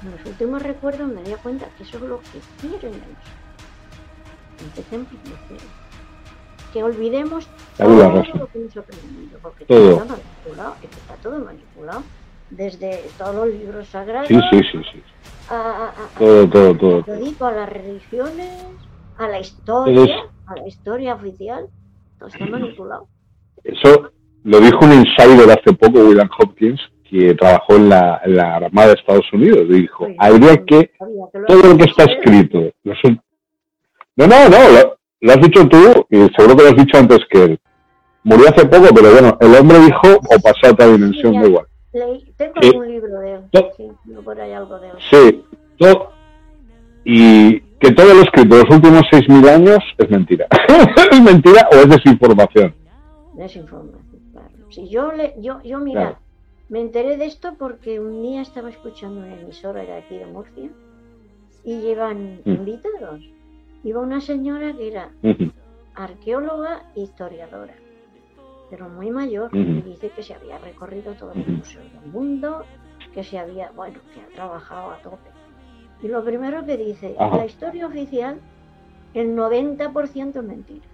en los últimos recuerdos me di cuenta que eso es lo que quieren ellos. Empecemos de cero. Que olvidemos todo lo que hemos aprendido, porque Todo. está manipulado, es que está todo manipulado. Desde todos los libros sagrados Sí, sí, sí, sí. a, a- a- a- Todo, todo, todo. a las religiones, a la historia, a la historia oficial, todo está manipulado. Eso lo dijo un insider hace poco, William Hopkins, que trabajó en la, en la Armada de Estados Unidos. Dijo, habría que, todo lo que está escrito. No, no, no, lo, lo has dicho tú y seguro que lo has dicho antes que él. Murió hace poco, pero bueno, el hombre dijo o pasó a otra dimensión, da igual. Leí- tengo Sí. algún libro de él. No. Sí, tengo por ahí algo de él. Sí, y que todo lo escrito los últimos 6.000 años es mentira. es mentira o es desinformación. Desinformación, claro. Si yo, le, yo, yo mira, Claro. Me enteré de esto porque un día estaba escuchando una emisora de aquí de Murcia y llevan Mm. invitados. Iba una señora que era arqueóloga e historiadora, pero muy mayor, y dice que se había recorrido todos los museos del mundo, que se había, bueno, que ha trabajado a tope. Y lo primero que dice, Ajá. la historia oficial, el 90% es mentira,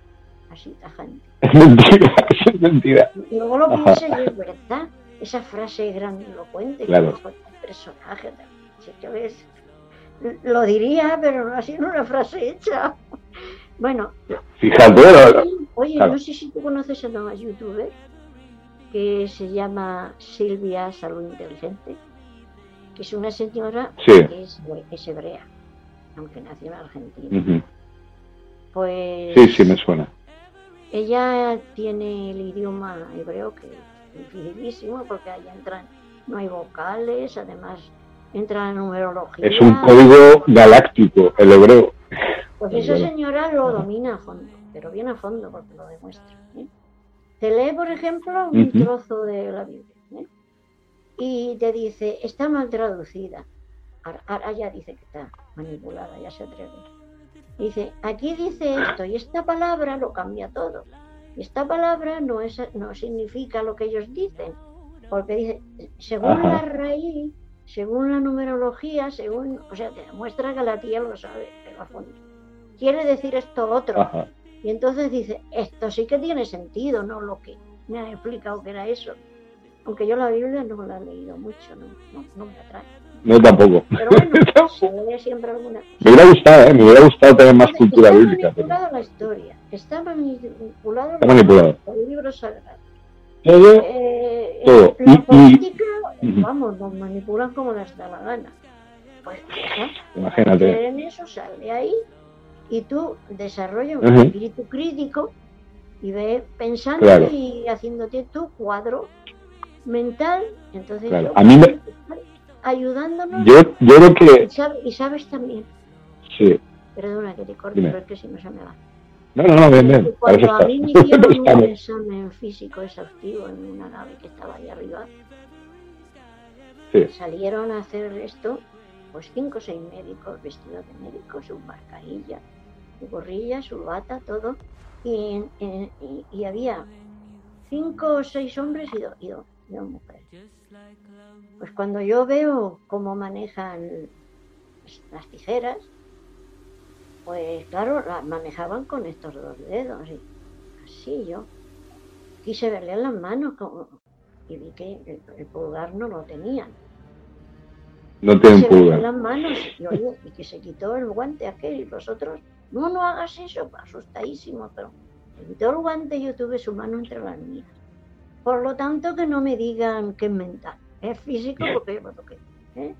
así tajante. Es mentira, es mentira. Y luego lo piensa y es verdad, esa frase grandilocuente, Claro. que un personaje, lo diría, pero no ha sido una frase hecha. Bueno, Fíjate, Oye, Claro. no sé si tú conoces a una youtuber que se llama Silvia Salud Inteligente, que es una señora Sí. que es, es hebrea, aunque nació en Argentina. Pues Sí, sí, me suena. ella tiene el idioma hebreo que dificilísimo porque ahí entran, no hay vocales, además entra la numerología. Es un código galáctico, el hebreo. Pues Es esa señora lo domina a fondo, pero bien a fondo porque lo demuestra. ¿eh? Te lee, por ejemplo, un trozo de la Biblia ¿eh? y te dice, está mal traducida. Ahora ya dice que está manipulada, ya se atreve. Dice, aquí dice esto y esta palabra lo cambia todo. Esta palabra no, es, no significa lo que ellos dicen, porque dice, según Ajá. la raíz, según la numerología, según, o sea, te demuestra que la tía lo sabe, pero a fondo. Quiere decir esto otro. Ajá. Y entonces dice, esto sí que tiene sentido, no lo que me han explicado que era eso. Aunque yo la Biblia no la he leído mucho, no, no, no me atrae. No, tampoco. Pero bueno, siempre alguna. Me hubiera gustado, ¿eh? Me hubiera gustado tener más cultura está bíblica. pero manipulada la historia, está manipulado Está manipulado. el libro sagrado. Todo, Eh, Todo. La Y- política, vamos, nos manipulan como les da la gana. Pues ¿no? imagínate. en eso, sal de ahí y tú desarrollas un espíritu crítico y ve pensando Claro. y haciéndote tu cuadro mental. Entonces, Claro. yo A mí me- ayudándonos Yo, yo creo y, que y sabes también, sí. perdona que te corte, pero es que si no se me va. No, no, no, bien, Cuando a mí me hicieron un examen físico exhaustivo en una nave que estaba ahí arriba, Sí. salieron a hacer esto, pues cinco o seis médicos vestidos de médicos, su mascarilla, su gorrilla, su bata, todo, y, en- en- y- y había cinco o seis hombres y, do- y do- Pues cuando yo veo cómo manejan las tijeras, pues claro, las manejaban con estos dos dedos, y Sí, yo quise verle las manos como, y vi que el, el pulgar no lo tenían. No tienen pulgar. las manos y, oye, y que se quitó el guante aquel y los otros, no, no hagas eso, asustadísimo, pero se quitó el guante y yo tuve su mano entre las mías. Por lo tanto, que no me digan que es mental, es físico yo toqué. ¿eh?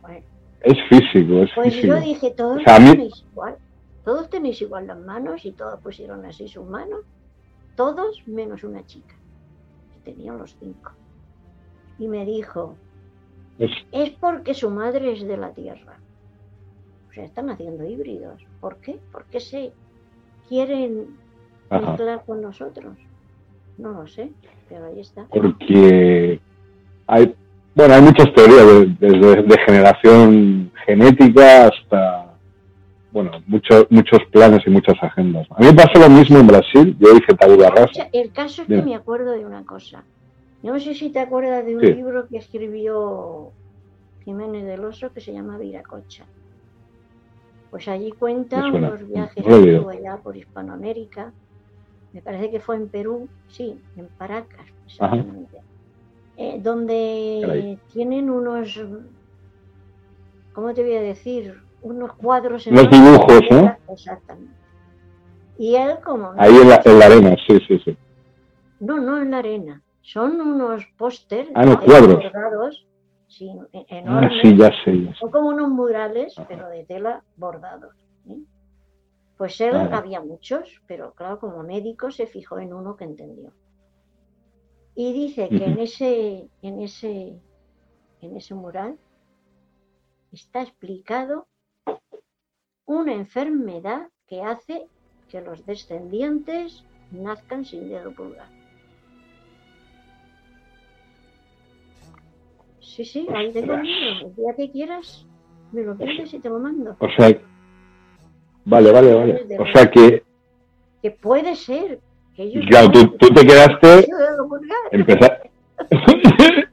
Bueno, Es físico, es pues físico. yo dije, todos O sea, a mí- tenéis igual, todos tenéis igual las manos y todos pusieron así sus manos, todos menos una chica, tenían los cinco. Y me dijo, Es- es porque su madre es de la Tierra. O sea, están haciendo híbridos. ¿Por qué? Porque se quieren Ajá. mezclar con nosotros. No lo sé, pero ahí está. porque hay, bueno, hay muchas teorías, de- desde de generación genética hasta, bueno, muchos muchos planes y muchas agendas. A mí me pasó lo mismo en Brasil, yo hice tabula rasa. el caso es que me acuerdo de una cosa. Yo no sé si te acuerdas de un Sí. libro que escribió Jiménez del Oso que se llama Viracocha. Pues allí cuenta unos viajes allá por Hispanoamérica. Me parece que fue en Perú, sí, en Paracas, exactamente. Eh, donde Caray. tienen unos, ¿cómo te voy a decir? Unos cuadros Unos enormes de dibujos, ¿no? tela, Exactamente. Y él como... Ahí en la, en la arena, sí, sí, sí. No, no en la arena. Son unos póster Ah, no, de cuadros. bordados, sí, e- Ah, enormes. sí, ya sé, ya sé. Son como unos murales, Ajá. pero de tela bordados. ¿sí? Pues él había muchos, pero claro, como médico se fijó en uno que entendió. Y dice que en ese, en ese, en ese mural está explicado una enfermedad que hace que los descendientes nazcan sin dedo pulgar. Sí, sí, ahí tengo el día que quieras, me lo pides y te lo mando. O sea, vale, vale, vale. O sea que, Que puede ser que ellos. claro, tú, tú te quedaste, empezar...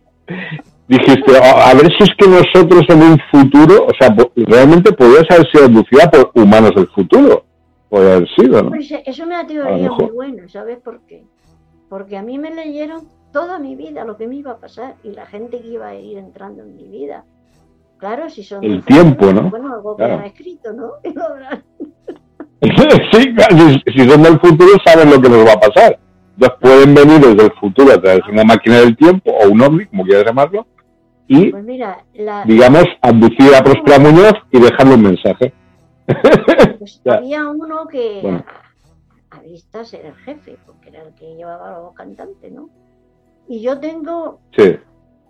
Dijiste, "A- ver si es que nosotros en un futuro, o sea, realmente podrías haber sido abducida por humanos del futuro. Puede haber sido, ¿no? Pues es una teoría muy buena, ¿sabes por qué? Porque a mí me leyeron toda mi vida lo que me iba a pasar y la gente que iba a ir entrando en mi vida. Claro, si son. El tiempo, ¿no? Bueno, algo Claro. quedará escrito, ¿no? Y lo habrán- sí, si, si son del futuro saben lo que nos va a pasar. Entonces pueden venir desde el futuro a través de una máquina del tiempo o un ovni, como quieras llamarlo, y, Pues mira, la, digamos, abducir a Próspera Muñoz y dejarle un mensaje. pues había uno que Bueno. a, a vistas era el jefe, porque era el que llevaba la voz cantante, ¿no? Y yo tengo Sí,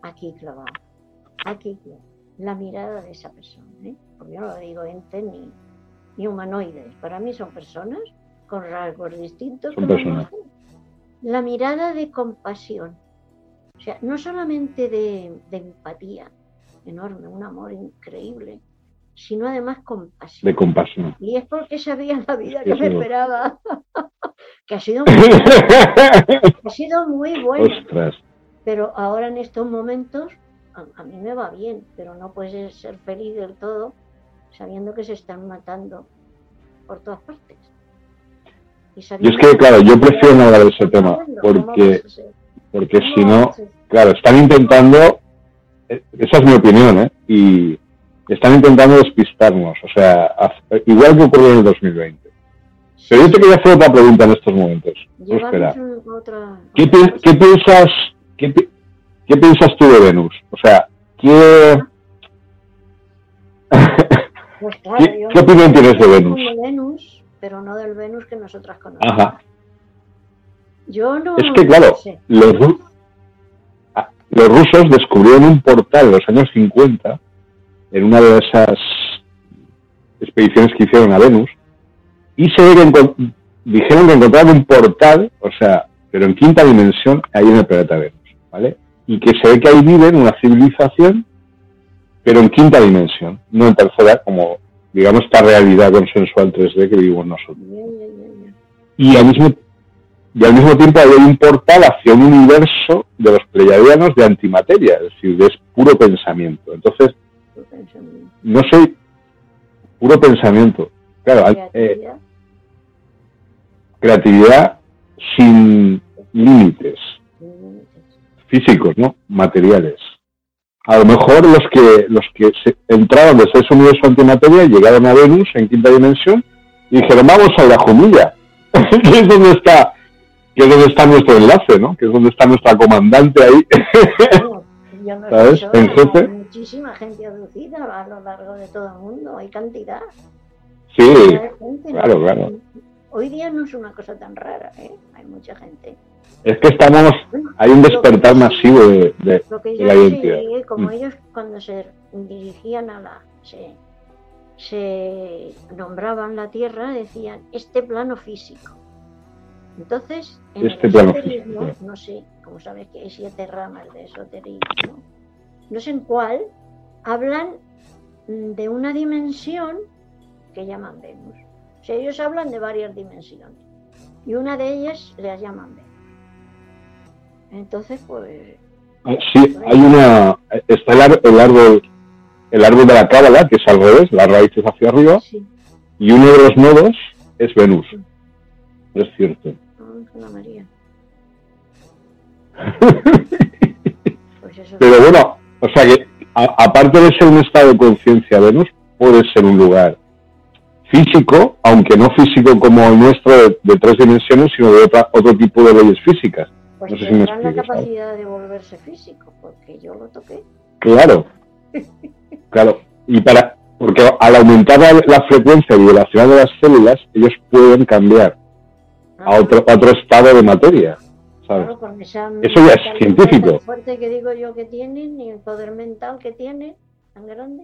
aquí clavado, aquí clavado, la mirada de esa persona, ¿eh? Porque yo no lo digo ente ni, ni humanoides, para mí son personas con rasgos distintos. Son personas. La mirada de compasión, o sea, no solamente de, de empatía enorme, un amor increíble, sino además compasión. de compasión. Y es porque sabía la vida que me esperaba, que ha sido muy, buena, ha sido muy buena. Ostras, Pero ahora en estos momentos a, a mí me va bien, pero no puedes ser feliz del todo sabiendo que se están matando por todas partes. Y Yo es que, claro, yo prefiero no hablar de ese ¿cómo tema, porque, porque ¿Cómo si no, claro, están intentando, eh, esa es mi opinión, ¿eh? Y están intentando despistarnos, o sea, igual que ocurrió en el 2020. Pero yo te quería hacer otra pregunta en estos momentos. Espera. ¿Qué, pi- qué piensas, qué, pi- qué piensas tú de Venus? O sea, ¿qué, Pues claro, ¿Qué- qué opinión tienes de Venus? de Venus, pero no del Venus que nosotras conocemos. Ajá. Yo no Es que, claro, sé. los, ru- ah, los rusos descubrieron un portal en los años 50 en una de esas expediciones que hicieron a Venus y se que dijeron que encontraron un portal, o sea, pero en quinta dimensión, ahí en el planeta Venus, ¿vale? Y que se ve que ahí viven una civilización, pero en quinta dimensión, no en tercera, como, digamos, esta realidad consensual 3D que vivimos nosotros. Y al mismo y al mismo tiempo hay un portal hacia un universo de los pleiadianos de antimateria, es decir, es puro pensamiento. Entonces, no soy puro pensamiento. Claro, eh, creatividad sin límites físicos, ¿no? Materiales. A lo mejor los que los que se entraron desde ese universo antimateria llegaron a Venus en quinta dimensión y dijeron vamos a la Jumilla, que es donde está que es donde está nuestro enlace, ¿no? Que es donde está nuestra comandante ahí. ¿Sabes? En jefe. Muchísima gente aducida a lo largo de todo el mundo, hay cantidad. Sí, claro, claro. Hoy día no es una cosa tan rara, ¿eh? Hay mucha gente. Es que estamos, hay un despertar masivo de, de, lo que yo la identidad. como mm. ellos cuando se dirigían a la, se, se nombraban la Tierra, decían este plano físico. Entonces, en este el esoterismo, no sé, como sabes que hay siete ramas de esoterismo, no sé en cuál, hablan de una dimensión que llaman Venus. Ellos hablan de varias dimensiones y una de ellas les llaman Venus. Entonces, pues... Ah, sí, hay una... Está el, árbol el árbol de la cábala, que es al revés, las raíces hacia arriba, y uno de los nodos es Venus. Es cierto. María. Pues Pero bueno, o sea que aparte de ser un estado de conciencia Venus, puede ser un lugar físico, aunque no físico como el nuestro de, tres dimensiones, sino de otra, otro tipo de leyes físicas. Pues no sé si me la capacidad de volverse físico, porque yo lo toqué. Claro, claro. Y para, porque al aumentar la, frecuencia vibracional de las células, ellos pueden cambiar a otro, otro estado de materia. ¿sabes? Eso ya es científico. fuerte que digo yo que tienen, ni el poder mental que tienen, tan grande.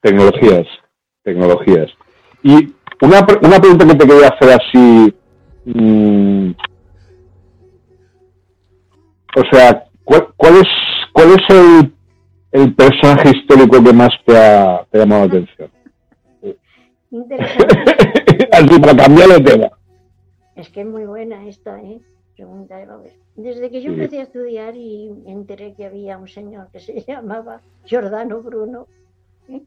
Tecnologías, tecnologías. Y una, una pregunta que te quería hacer así. Mm, o sea, ¿cuál, cuál es cuál es el, el, personaje histórico que más te ha, te ha llamado la atención? Así, para cambiar de tema. Es que es muy buena esta, ¿eh? Pregunta de Desde que yo empecé a estudiar y enteré que había un señor que se llamaba Giordano Bruno, ¿eh?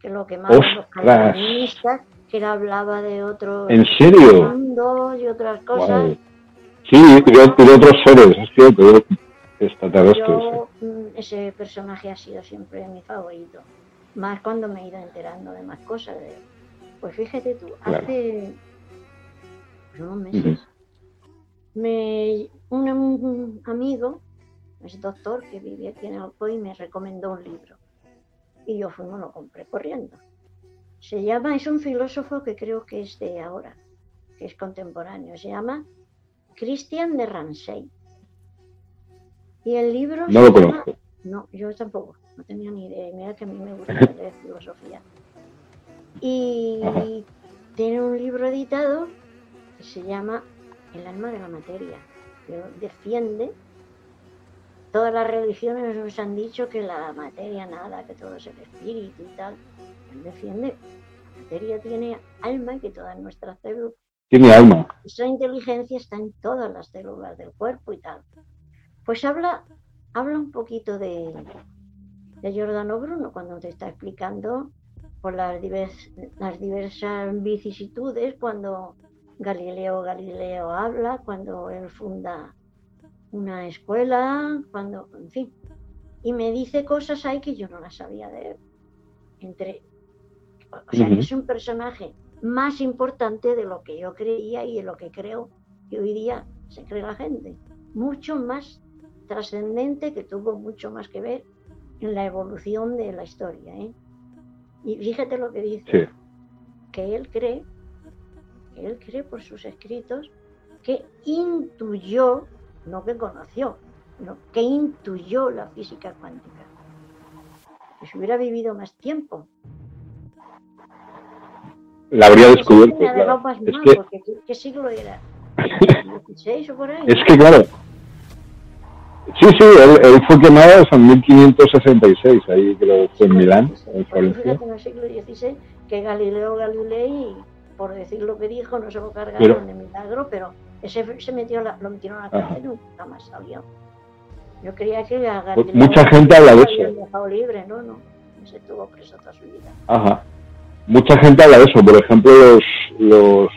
que lo quemaban los calvinistas, que él hablaba de otros ¿En serio? mundos y otras cosas. Sí, y de, otros seres, es cierto, extraterrestres. Yo, mm, ese personaje ha sido siempre mi favorito, más cuando me he ido enterando de más cosas de Pues fíjate tú, hace unos meses, me, un, amigo, es doctor que vive aquí en Alcoy, me recomendó un libro. Y yo fui, me lo compré corriendo. Se llama, es un filósofo que creo que es de ahora, que es contemporáneo. Se llama Christian de Ransey. Y el libro. No lo conozco. No, yo tampoco, no tenía ni idea. Mira que a mí me gusta leer filosofía. Y tiene un libro editado que se llama El alma de la materia. Que defiende. Todas las religiones nos han dicho que la materia nada, que todo es el espíritu y tal. Él defiende. La materia tiene alma y que todas nuestras células. Tiene alma. Esa inteligencia está en todas las células del cuerpo y tal. Pues habla, habla un poquito de, de Giordano Bruno cuando te está explicando por las, las diversas vicisitudes, cuando Galileo Galileo habla, cuando él funda una escuela, cuando, en fin, y me dice cosas ahí que yo no las sabía de él. Entre, o sea, es un personaje más importante de lo que yo creía y de lo que creo que hoy día se cree la gente. Mucho más trascendente que tuvo mucho más que ver en la evolución de la historia. ¿eh? Y fíjate lo que dice, que él cree él cree por sus escritos que intuyó, no que conoció, no, que intuyó la física cuántica. Que si hubiera vivido más tiempo. La habría descubierto. Claro. Es que... ¿qué, siglo era? ¿16 o por ahí? Es que claro. Sí, sí, él, fue quemado en 1566, ahí creo que fue en Milán, en Florencia. En el siglo XVI, que Galileo Galilei por decir lo que dijo, no se lo cargaron de milagro, pero ese se metió lo metieron a la cárcel y nunca más salió. Yo creía que a pues Mucha gente habla de eso. dejado libre, no, no, se preso toda su vida. Ajá. Mucha gente habla de eso, por ejemplo, los, los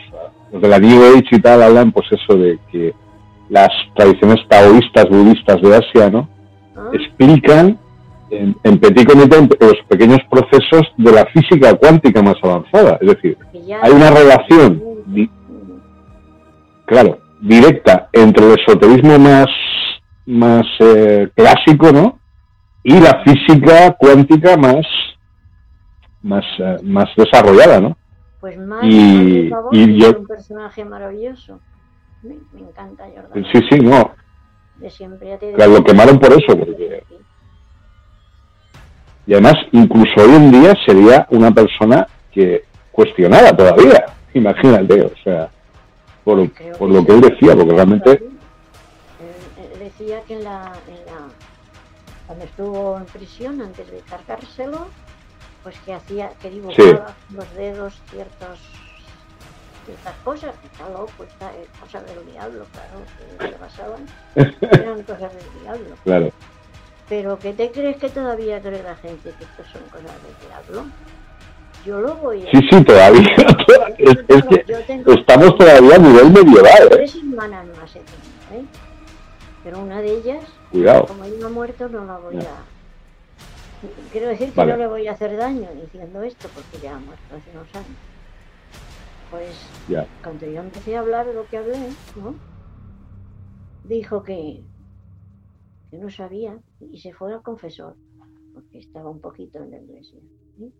los de la New Age y tal hablan, pues eso de que las tradiciones taoístas, budistas de Asia, ¿no? Ah, Explican en, en petit comité los pequeños procesos de la física cuántica más avanzada. Es decir, hay una relación, di- claro, directa entre el esoterismo más, más eh, clásico, ¿no? Y la física cuántica más, más, eh, más desarrollada, ¿no? Pues más, y- por favor, y yo- es un personaje maravilloso. Me, me encanta Jordan. Sí, sí, no. De siempre ya te Claro, lo quemaron por eso, porque- Y además, incluso hoy en día sería una persona que cuestionada todavía. Imagínate, o sea, por, por que lo que él decía, porque realmente, él decía que en la, en la, cuando estuvo en prisión, antes de cargárselo, pues que hacía, que dibujaba los dedos ciertos ciertas cosas, que está loco, está, es cosa del diablo, claro, que se basaban, eran cosas del diablo. claro. Pero ¿qué te crees que todavía cree la gente que esto son cosas del diablo? Yo lo voy a... Sí, sí, todavía. es, es que tengo- estamos todavía a nivel medieval, ¿eh? Tres hermanas más he tenido, ¿eh? Pero una de ellas, Cuidado. como ella ha muerto, no la voy a... Quiero decir que Vale. no le voy a hacer daño diciendo esto, porque ya ha muerto hace unos años. Pues cuando yo empecé a hablar de lo que hablé, ¿no? Dijo que, que no sabía y se fue al confesor, porque estaba un poquito en la iglesia. ¿sí?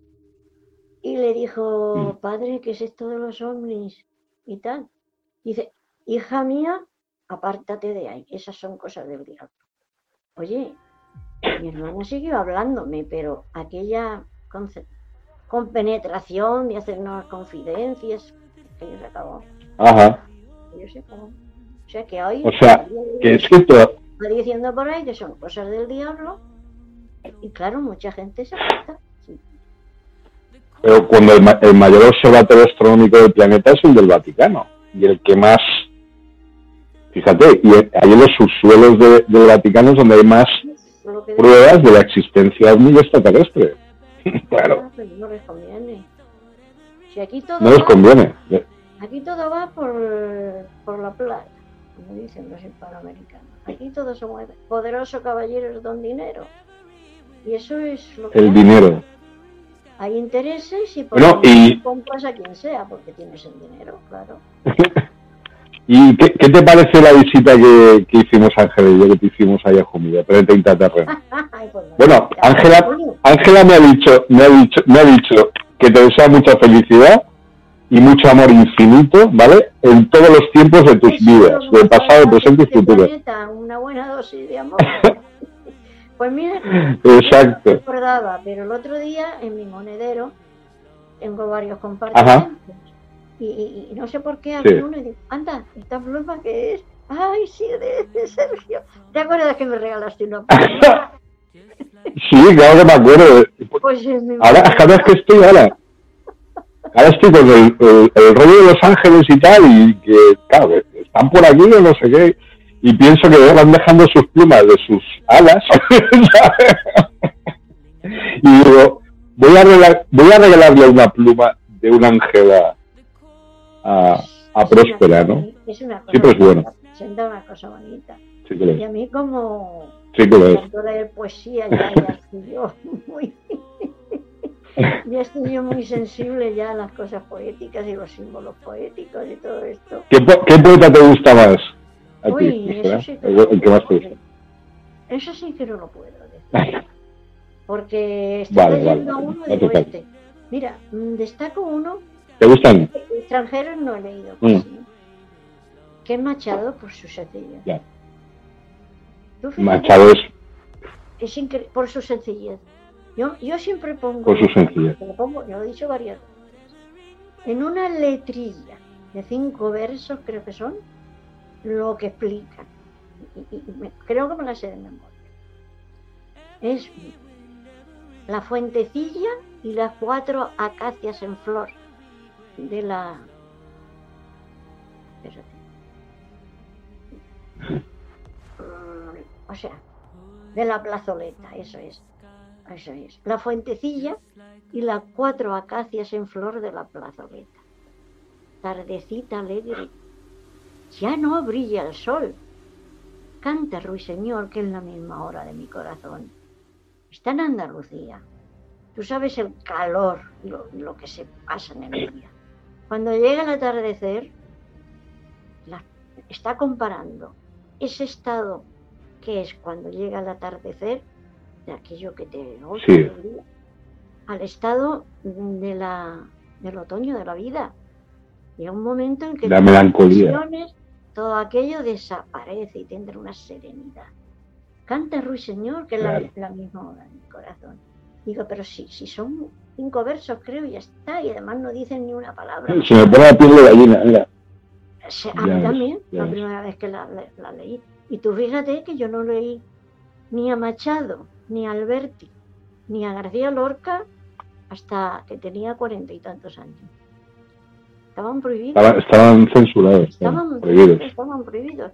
Y le dijo, padre, ¿qué es esto de los ovnis? Y tal. Dice, hija mía, apártate de ahí, esas son cosas del diablo. Oye, mi hermana siguió hablándome, pero aquella compenetración de hacernos confidencias, que se acabó. Ajá. Yo se acabó. O sea que hoy O sea, que es que diciendo por ahí que son cosas del diablo y claro, mucha gente se afecta. Sí. pero cuando el, ma- el mayor observatorio astronómico del planeta es el del Vaticano. Y el que más, fíjate, y ahí en los subsuelos de- del Vaticano es donde hay más pruebas de la existencia ovni extraterrestre. claro, pero no les conviene. Si aquí todo no les va- conviene. Aquí todo va por, por la plata, como dicen los hispanoamericanos. Aquí todos somos poderosos caballeros don dinero. Y eso es lo que El hay. dinero. Hay intereses y por Bueno, y- compras a quien sea porque tienes el dinero, claro. ¿Y qué, qué te parece la visita que, que hicimos Ángel y yo, que te hicimos ahí a Jumilla, Planeta Intraterreno? Ay, pues no. Bueno, Ángela. Ángela me ha dicho, me ha dicho, me ha dicho que te desea mucha felicidad y mucho amor infinito, ¿vale? En todos los tiempos de tus vidas, como de pasado, presente y las futuro. Una buena dosis de amor. pues mira, Exacto. no recordaba, pero el otro día en mi monedero tengo varios compartimentos. Ajá. Y, y- y no sé por qué abrí Sí. uno y digo, anda, ¿esta pluma qué es? Ay, sí, de, de Sergio. ¿Te acuerdas que me regalaste una pluma? Sí, claro que me acuerdo. Pues es mi Ahora, cada vez que estoy, ahora, ahora estoy con el, el, el rollo de Los Ángeles y tal, y que, claro, que están por aquí o no sé qué, y pienso que van dejando sus plumas de sus alas, y digo, voy a, regalar, voy a regalarle una pluma de un ángel a, a, a Próspera, ¿no? Es una cosa Sí, pero es bueno. Presenta una cosa bonita. Sí que lo Y es. a mí como Sí que lo es. leer poesía ya, ya yo muy ya estoy yo muy sensible ya a las cosas poéticas y los símbolos poéticos y todo esto. ¿Qué, po- qué poeta te gusta más? A ti, Uy, Próspera? eso sí que el, no el que más te gusta. Eso sí que no lo puedo decir. Porque estoy Vale, vale, leyendo vale, uno no y digo hace falta. este. Mira, mm, destaco uno, ¿Te gustan? extranjeros no he leído Mm. casi, que es Machado por su sencillez. Ya. Machado es es incre- por su sencillez. Yo, yo siempre pongo, Por su sencillez. lo pongo, yo lo he dicho varias veces, en una letrilla de cinco versos, creo que son, lo que explica. Y, y- y me- creo que me la sé de memoria. Es la fuentecilla y las cuatro acacias en flor de la... espérate. Mm, O sea, de la plazoleta, eso es. Eso es. La fuentecilla y las cuatro acacias en flor de la plazoleta. tardecita alegre. Ya no brilla el sol. Canta, ruiseñor, que es la misma hora de mi corazón. Está en Andalucía. Tú sabes el calor, lo, lo que se pasa en el día. Cuando llega el atardecer, la- está comparando ese estado que es cuando llega el atardecer, de aquello que te Sí. al estado de la, del otoño de la vida. Llega un momento en que La melancolía. todo aquello desaparece y tendrá una serenidad. Canta Ruiseñor, que es la- Claro. la, misma hora en mi corazón. Digo, pero si, si son cinco versos, creo, y ya está, y además no dicen ni una palabra. Se me pone la piel de gallina, mira. Se- a mí también, la primera vez que la, la- la leí. Y tú fíjate que yo no leí ni a Machado, ni a Alberti, ni a García Lorca hasta que tenía cuarenta y tantos años. Estaban prohibidos. Estaban, estaban censurados, estaban Estaban prohibidos. estaban prohibidos.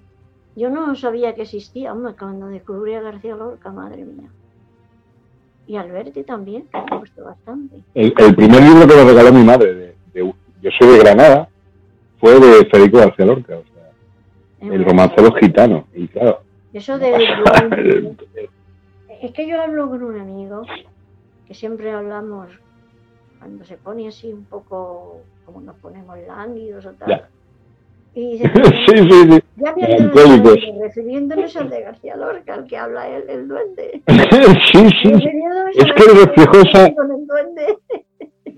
Yo no sabía que existía, hombre, cuando descubrí a García Lorca, madre mía. Y Alberti también, que me gustó bastante. El, el primer libro que me regaló mi madre, de, de- yo soy de Granada, fue de Federico García Lorca, o sea, Es el una romancero maravilla. gitano. Y claro, Eso de Es que yo hablo con un amigo, que siempre hablamos, cuando se pone así un poco, como nos ponemos lánguidos o tal. Ya. Y sí, sí, sí. ya Melancólicos. refiriéndonos al de García Lorca, al que habla el, el duende. sí, sí. Es que reflejó esa- el.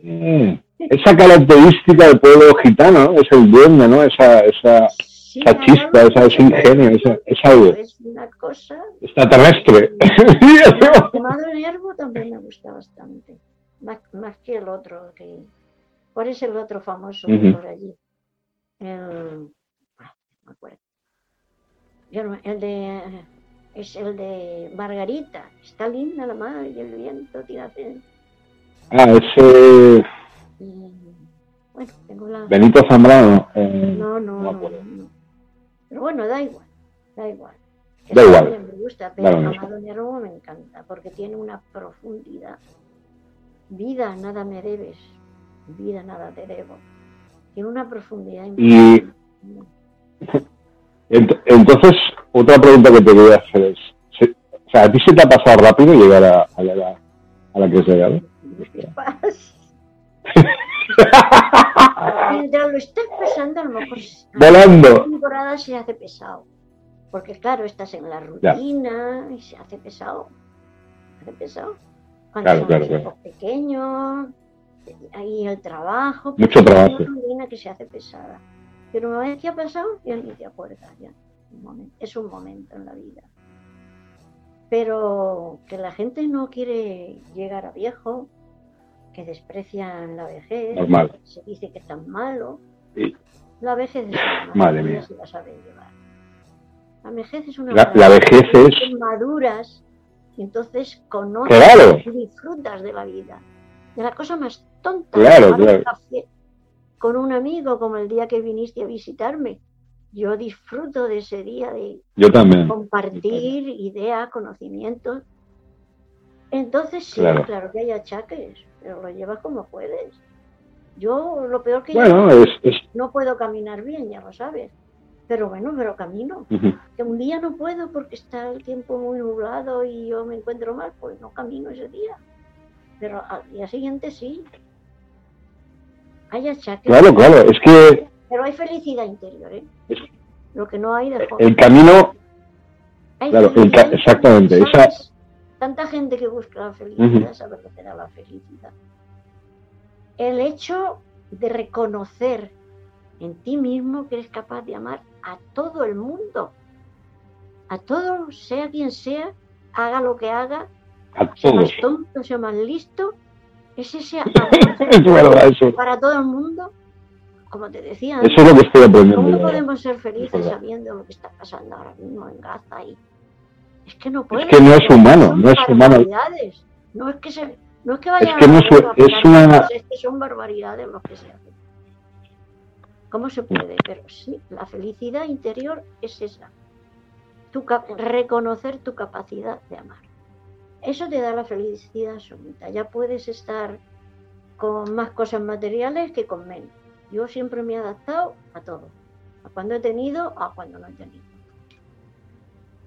Mm. Esa característica del pueblo gitano, ¿no? Es el duende, ¿no? Esa, esa Sí, esa chispa, esa- ese ingenio, esa- esa algo. Es una cosa. extraterrestre. Amado Nervo también me gusta bastante. Más, más que el otro. Que... ¿Cuál es el otro famoso Ujú. por allí? El. ah, no me acuerdo. Yo no- el de. Es el de Margarita. Está linda la mar y el viento tira ah, ese y, Bueno, tengo la. Benito Zambrano. eh, No, no, no. Pero bueno, da igual, da igual. Da igual. Me gusta, pero. Amado Nervo me encanta porque tiene una profundidad. Vida, nada me debes. Vida, nada te debo. Tiene una profundidad. Y- Entonces, otra pregunta que te quería hacer es, ¿se- o sea, ¿a ti se te ha pasado rápido llegar a, a la a la que has llegado? ¿Qué pasa? Mientras lo estás pasando, a lo mejor Volando. la temporada se hace pesado. Porque claro, estás en la Ya. rutina y se hace pesado. Se hace pesado. Cuando Claro, son claro, claro. pequeños, ahí el trabajo. Mucho trabajo. Es una rutina que se hace pesada. Pero una vez que ha pasado, ya ni te acuerdas. Ya. Un momento- Es un momento en la vida. Pero que la gente no quiere llegar a viejo, que desprecian la vejez, Normal. se dice que es tan malo. Sí. La vejez es una Madre mía. si la saben llevar. La vejez es una La- la vejez es- maduras y entonces conoces Claro. y disfrutas de la vida. De la cosa más tonta. Claro, claro. café Con un amigo, como el día que viniste a visitarme. Yo disfruto de ese día de Yo también. compartir ideas, conocimientos. Entonces sí, Claro. claro. que hay achaques, pero lo llevas como puedes. Yo lo peor que Bueno, yo es... es no puedo caminar bien, ya lo sabes. Pero bueno, pero camino. Que un día no puedo porque está el tiempo muy nublado y yo me encuentro mal, pues no camino ese día. Pero al día siguiente sí. Hay achaques. Claro, claro, es que Pero hay felicidad interior, ¿eh? Es- Lo que no hay de joven. el camino, Hay claro, el ca- exactamente, esa-. Tanta gente que busca la felicidad, Ujú. sabe lo que da la felicidad. El hecho de reconocer en ti mismo que eres capaz de amar a todo el mundo, a todo, sea quien sea, haga lo que haga, a sea todos. más tonto, sea más listo, ese amor Es verdad eso. para todo el mundo, como te decía Eso es lo que estoy aprendiendo. ¿Cómo podemos ser Es felices sabiendo lo que está pasando ahora mismo en Gaza? Y... Es que no puede. que no es humano, no es humano. No es que se, no es que vayan que a no es- es una- es que son barbaridades lo que se hacen. ¿Cómo se puede? Pero sí, la felicidad interior es esa. Tu reconocer tu capacidad de amar. Eso te da la felicidad absoluta. Ya puedes estar con más cosas materiales que con menos. Yo siempre me he adaptado a todo. A cuando he tenido, a cuando no he tenido.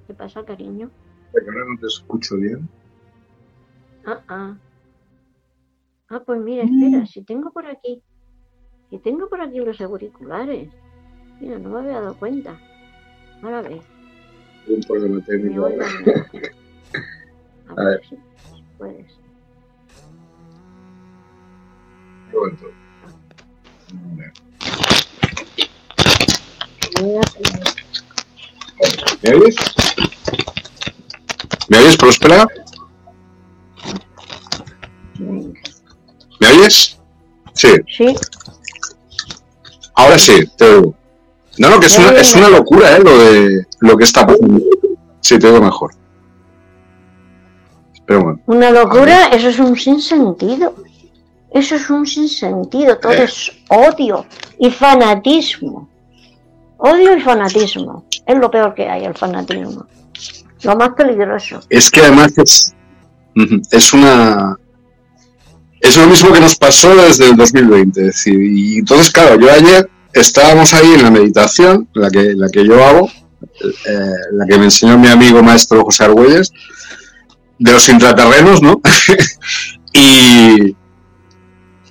¿Qué pasa, cariño? Ahora no te escucho bien. Ah, ah. Ah, pues mira, espera, si tengo por aquí, si tengo por aquí los auriculares. Mira, no me había dado cuenta. Ahora ves. Un problema técnico. A A ver ver. si puedes. Un momento. Mira, ¿Me oyes? ¿Me oyes, Próspera? ¿Me oyes? Sí, Sí, ahora sí, te oigo. No, no, que es una, es una locura, ¿eh? Lo de lo que está pasando. Sí, te oigo mejor. Pero bueno, una locura, eso es un sinsentido. Eso es un sinsentido, todo Eh. es odio y fanatismo. Odio y fanatismo. Es lo peor que hay, el fanatismo. Lo más peligroso. es que además es, es una... Es lo mismo que nos pasó desde el 2020. Es decir, y entonces, claro, yo ayer estábamos ahí en la meditación, la que, la que yo hago, eh, la que me enseñó mi amigo maestro José Argüelles, de los intraterrenos, ¿no? y,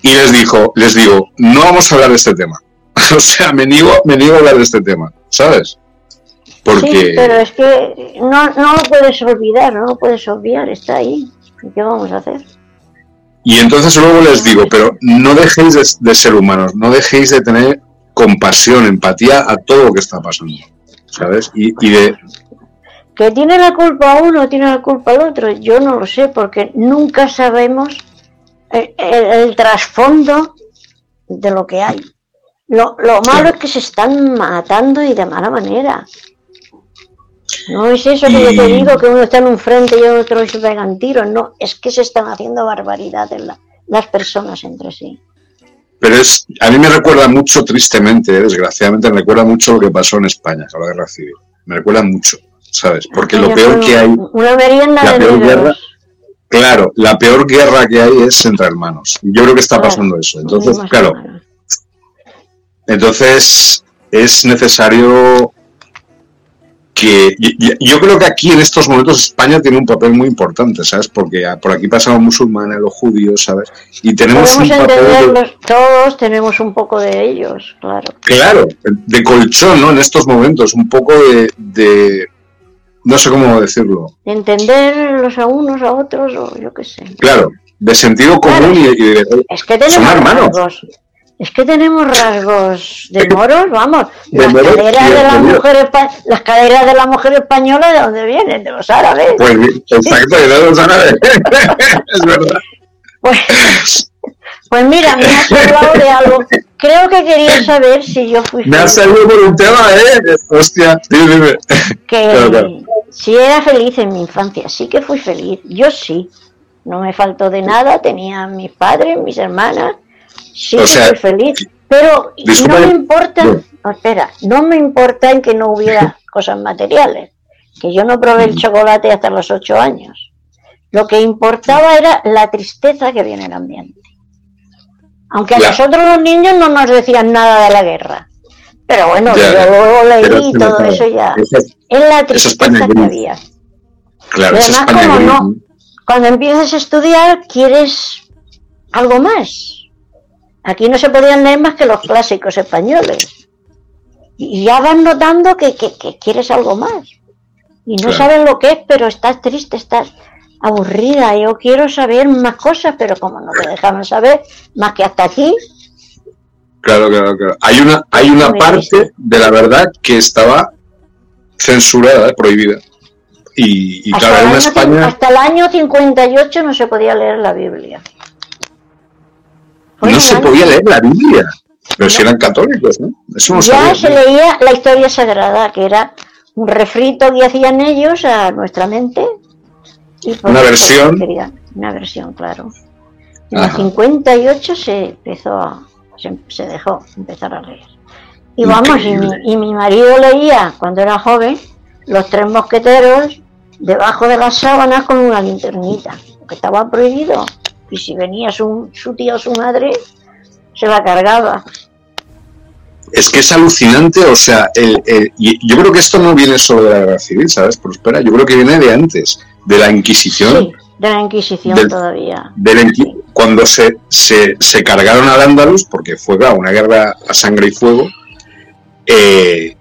y les dijo, les digo, no vamos a hablar de este tema. o sea, me niego, me niego a hablar de este tema, ¿sabes? Porque Sí, pero es que no, no lo puedes olvidar, no lo puedes obviar, está ahí. ¿Y qué vamos a hacer? Y entonces luego les digo, pero no dejéis de, de ser humanos, no dejéis de tener compasión, empatía a todo lo que está pasando, ¿sabes? Y, y de, Que tiene la culpa uno, tiene la culpa el otro, yo no lo sé, porque nunca sabemos el, el- el trasfondo de lo que hay. Lo, lo malo es que se están matando y de mala manera. No es eso que yo te digo, que uno está en un frente y otro se pegan tiros, no, es que se están haciendo barbaridades la- las personas entre sí. pero es, a mí me recuerda mucho, tristemente, eh, desgraciadamente, me recuerda mucho lo que pasó en España, con la guerra civil. Me recuerda mucho, ¿sabes? Porque lo peor que hay, Una merienda la de peor guerra- claro, la peor guerra que hay es entre hermanos. Yo creo que está Claro, pasando eso. Entonces, claro. Entonces, es necesario que. Yo creo que aquí en estos momentos España tiene un papel muy importante, ¿sabes? Porque por aquí pasan los musulmanes, los judíos, ¿sabes? Y tenemos un papel, de- todos tenemos un poco de ellos, claro. claro, de colchón, ¿no? En estos momentos, un poco de. de- no sé cómo decirlo. De entenderlos a unos, a otros, o yo qué sé. Claro, de sentido común y, y de. Es que tenemos Son hermanos. rasgos. Es que tenemos rasgos de moros, vamos. De las moros caderas de la mujer las caderas de la mujer española, ¿de dónde vienen? De los árabes. Pues exacto, de los árabes. es verdad. Pues, pues mira, me has hablado de algo. Creo que quería saber si yo fui Me has feliz. salido por un tema, ¿eh? Hostia, dime, que Claro, claro. si era feliz en mi infancia, sí que fui feliz, yo sí, no me faltó de nada, tenía a mis padres, mis hermanas, sí O que sea, fui feliz, pero disculpa, no me importa, no. no, espera, no me importa en que no hubiera cosas materiales, que yo no probé el chocolate hasta los ocho años, lo que importaba era la tristeza que viene en el ambiente. Aunque a nosotros los niños no nos decían nada de la guerra. Pero bueno, Ya, yo luego leí todo claro, eso ya. es- la es tristeza que había. Claro, Y eso es además, como no, ¿no? cuando empiezas a estudiar, quieres algo más. Aquí no se podían leer más que los clásicos españoles. Y ya vas notando que, que- que quieres algo más. Y no Claro. sabes lo que es, pero estás triste, estás aburrida. Yo quiero saber más cosas, pero como no te dejaban saber más que hasta aquí, Claro, claro, claro. Hay una, hay una parte de la verdad que estaba censurada, prohibida. Y, y claro, en España hasta el año 58 no se podía leer la Biblia. Fue no se año- podía leer la Biblia. Pero si eran católicos, ¿no? Eso no ya sabía. se ¿no? leía la historia sagrada, que era un refrito que hacían ellos a nuestra mente. Una versión. una versión, claro. En el Ajá. 58 se empezó a, se, se dejó empezar a leer. Y vamos, y mi, y mi marido leía cuando era joven los tres mosqueteros debajo de las sábanas con una linternita, que estaba prohibido. Y si venía su, su tía o su madre, se la cargaba. es que es alucinante, o sea, el, yo creo que esto no viene solo de la guerra civil, ¿sabes? Prospera, yo creo que viene de antes, de la Inquisición. Sí, de la Inquisición todavía. cuando se, se, se, cargaron al Andalus, porque fue una guerra a sangre y fuego, eh,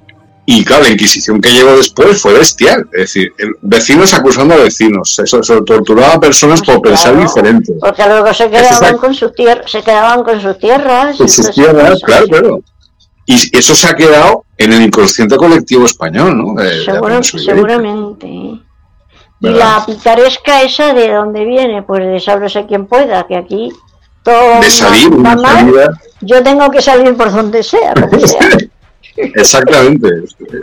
y claro, la Inquisición que llegó después fue bestial. Es decir, vecinos acusando a vecinos. Eso, torturaba a personas por pensar diferente. Porque luego se quedaban, con sus se quedaban con sus tierras. Con sus tierras, claro, claro. Y eso se ha quedado en el inconsciente colectivo español, ¿no? seguramente. Y la picaresca esa, ¿de dónde viene? Pues de sálvese quien pueda, que aquí todo de salir, Yo tengo que salir por donde sea, Exactamente.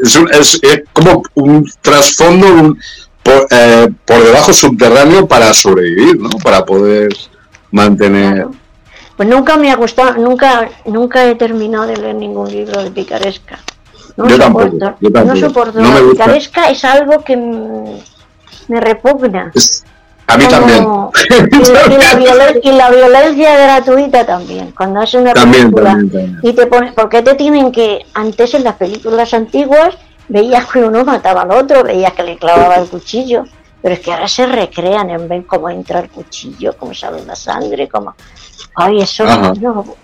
Es, como un trasfondo eh, por, debajo subterráneo para sobrevivir, ¿no? Para poder mantener... Pues nunca me ha gustado, nunca, nunca he terminado de leer ningún libro de picaresca. No yo, soporto, tampoco, no soporto. la picaresca es algo que me repugna. a mí también. Y, la violencia gratuita también. Cuando hace una película y te pones, porque te tienen que, antes en las películas antiguas veías que uno mataba al otro, veías que le clavaba el cuchillo, pero es que ahora se recrean en ver cómo entra el cuchillo, cómo sale la sangre, cómo Ay, eso no,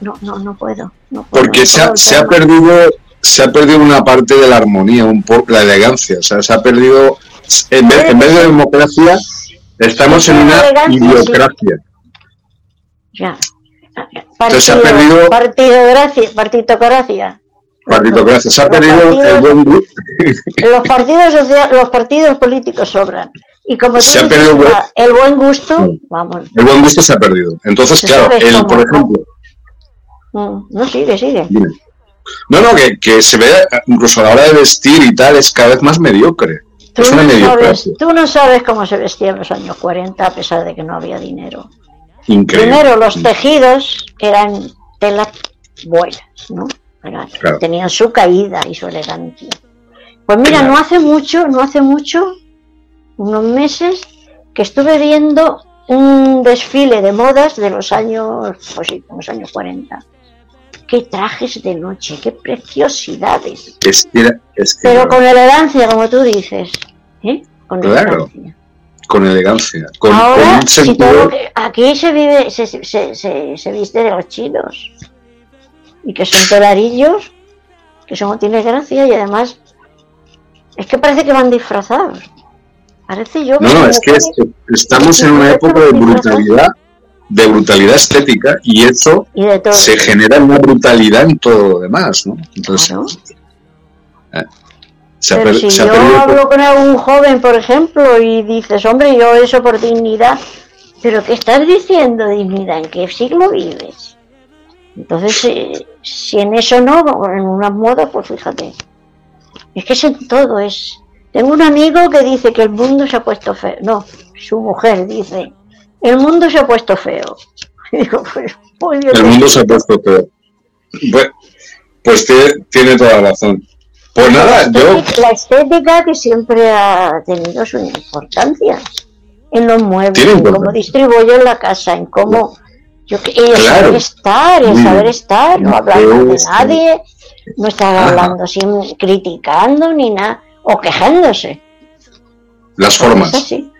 no, no, no, puedo. Porque se, ha, se ha perdido se ha perdido una parte de la armonía, un poco la elegancia, o sea, se ha perdido en vez, en vez de democracia estamos en una idiocracia. Ya. Partido, se ha perdido partidocracia. Partitocracia, se ha perdido el buen gusto. Los partidos los partidos políticos sobran. Y como se ha perdido el buen gusto, vamos. El buen gusto se ha perdido. Entonces, claro, el, por ejemplo. Mm, no, sigue, sigue. No, no, que, que, se ve, incluso a la hora de vestir y tal, es cada vez más mediocre. Tú, no sabes, tú no sabes cómo se vestía en los años 40 a pesar de que no había dinero. Increíble. Primero, los tejidos eran telas buenas, ¿no? Tenían su caída y su elegancia. Pues mira, no hace mucho, no hace mucho, unos meses que estuve viendo un desfile de modas de los años, pues sí, los años 40. Qué trajes de noche, qué preciosidades. Pero con elegancia, como tú dices. ¿eh? Con elegancia. Con elegancia. Ahora, aquí se vive, se, se, se, se, viste de los chinos. Y que son telarillos, que son, tiene gracia y además es que parece que van disfrazados. Parece yo. No, no, es que estamos en una época de brutalidad, de brutalidad estética y eso se genera una brutalidad en todo lo demás, ¿no? Entonces. Eh, Pero si yo hablo con algún joven, por ejemplo, y dices, hombre, yo eso por dignidad, pero ¿qué estás diciendo dignidad? ¿En qué siglo vives? Entonces, eh, si en eso no, en unas modas, pues fíjate. Es que es en todo, es tengo un amigo que dice que el mundo se ha puesto feo. No, su mujer dice, el mundo se ha puesto feo. digo, pues, pues el mundo se ha puesto feo. Pues, pues tiene, toda la razón. Pues nada, yo... La estética que siempre ha tenido su importancia en los muebles, en cómo distribuyo en la casa, en cómo... Yo, el saber estar, el saber estar, no hablando de nadie, no estar hablando sin criticando ni nada o quejándose. Las formas. Sí,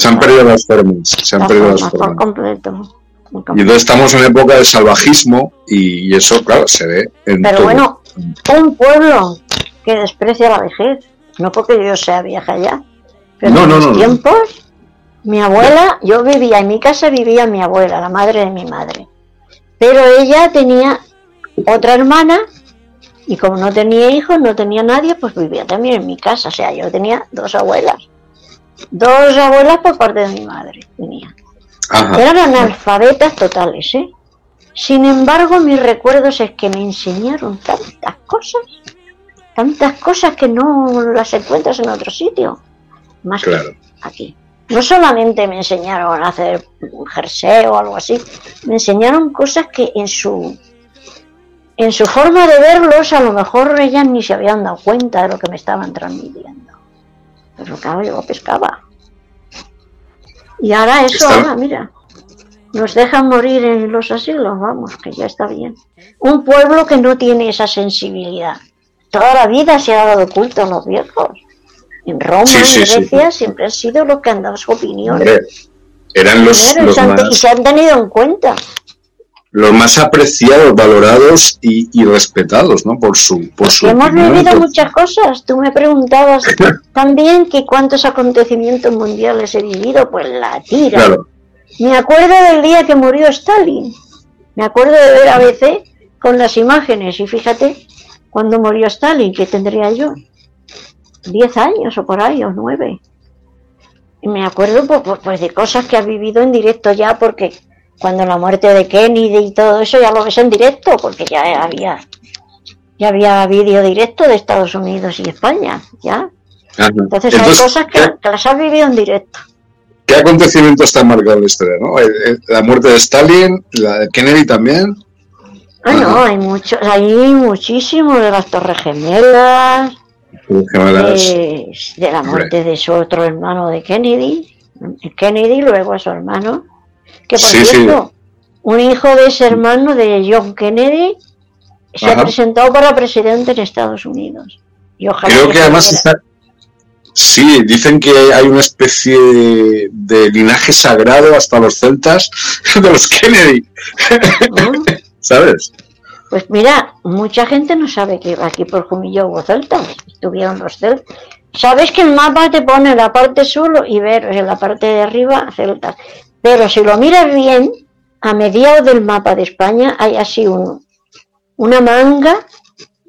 Se han perdido las formas. Se han perdido las formas. Por completo. Y entonces estamos en época de salvajismo y eso, claro, se ve en Pero bueno, un pueblo que desprecia la vejez, no porque yo sea vieja ya, pero en los tiempos, mi abuela, yo vivía, en mi casa vivía mi abuela, la madre de mi madre, pero ella tenía otra hermana y como no tenía hijos, no tenía nadie, pues vivía también en mi casa. O sea, yo tenía dos abuelas. Dos abuelas por parte de mi madre tenía. Eran analfabetas totales, ¿eh? Sin embargo, mis recuerdos es que me enseñaron tantas cosas, tantas cosas que no las encuentras en otro sitio, más que aquí. No solamente me enseñaron a hacer jersey o algo así, me enseñaron cosas que en su en su forma de verlos, a lo mejor ellas ni se habían dado cuenta de lo que me estaban transmitiendo. Pero claro, yo pescaba. Y ahora eso, ahora, mira. nos dejan morir en los asilos, vamos, que ya está bien. Un pueblo que no tiene esa sensibilidad. Toda la vida se ha dado culto a los viejos. En Roma, y en Grecia, siempre han sido los que han dado su opinión. eran los, y, se han, tenido en cuenta. Los más apreciados, valorados y, respetados, ¿no? Por su, por su Hemos vivido muchas cosas. Tú me preguntabas también que cuántos acontecimientos mundiales he vivido. Pues la tira. Claro me acuerdo del día que murió Stalin. Me acuerdo de ver a ABC con las imágenes. Y fíjate, cuando murió Stalin, ¿qué tendría yo? Diez años o por ahí, o nueve. Y me acuerdo pues, pues, pues, de cosas que has vivido en directo ya, porque cuando la muerte de Kennedy y todo eso ya lo ves en directo, porque ya había ya había vídeo directo de Estados Unidos y España, ¿ya? Entonces, hay cosas que, que las has vivido en directo. ¿Qué acontecimiento está marcado en la historia? ¿no? La muerte de Stalin, la de Kennedy también. Ah, no, hay muchos, hay muchísimo de las Torres Gemelas, de, la muerte de su otro hermano de Kennedy, Kennedy, luego a su hermano, que por cierto, un hijo de ese hermano de John Kennedy se ha presentado para presidente en Estados Unidos. Y Creo que, además está, Sí, dicen que hay una especie de linaje sagrado hasta los celtas de los Kennedy. ¿Sabes? Pues mira, mucha gente no sabe que aquí por Jumillo hubo celtas, estuvieron los celtas. Sabes que el mapa te pone la parte sur y ver en la parte de arriba celtas. Pero si lo miras bien, a mediados del mapa de España hay así un, una manga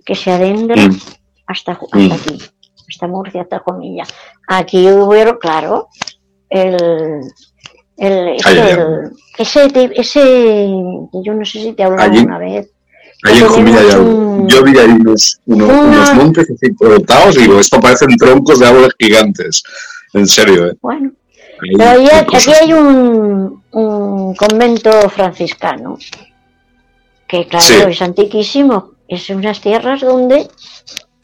que se adentra mm. hasta, hasta mm. aquí esta Murcia, esta comilla. Aquí hubo, claro, el, el, ese, ese, yo no sé si te he hablado una vez. Ahí en Comilla yo vi ahí unos, unos, montes así cortados y digo, esto parecen troncos de árboles gigantes. En serio, ¿eh? Bueno. Pero aquí hay un, un, convento franciscano, que claro, es antiquísimo. Es unas tierras donde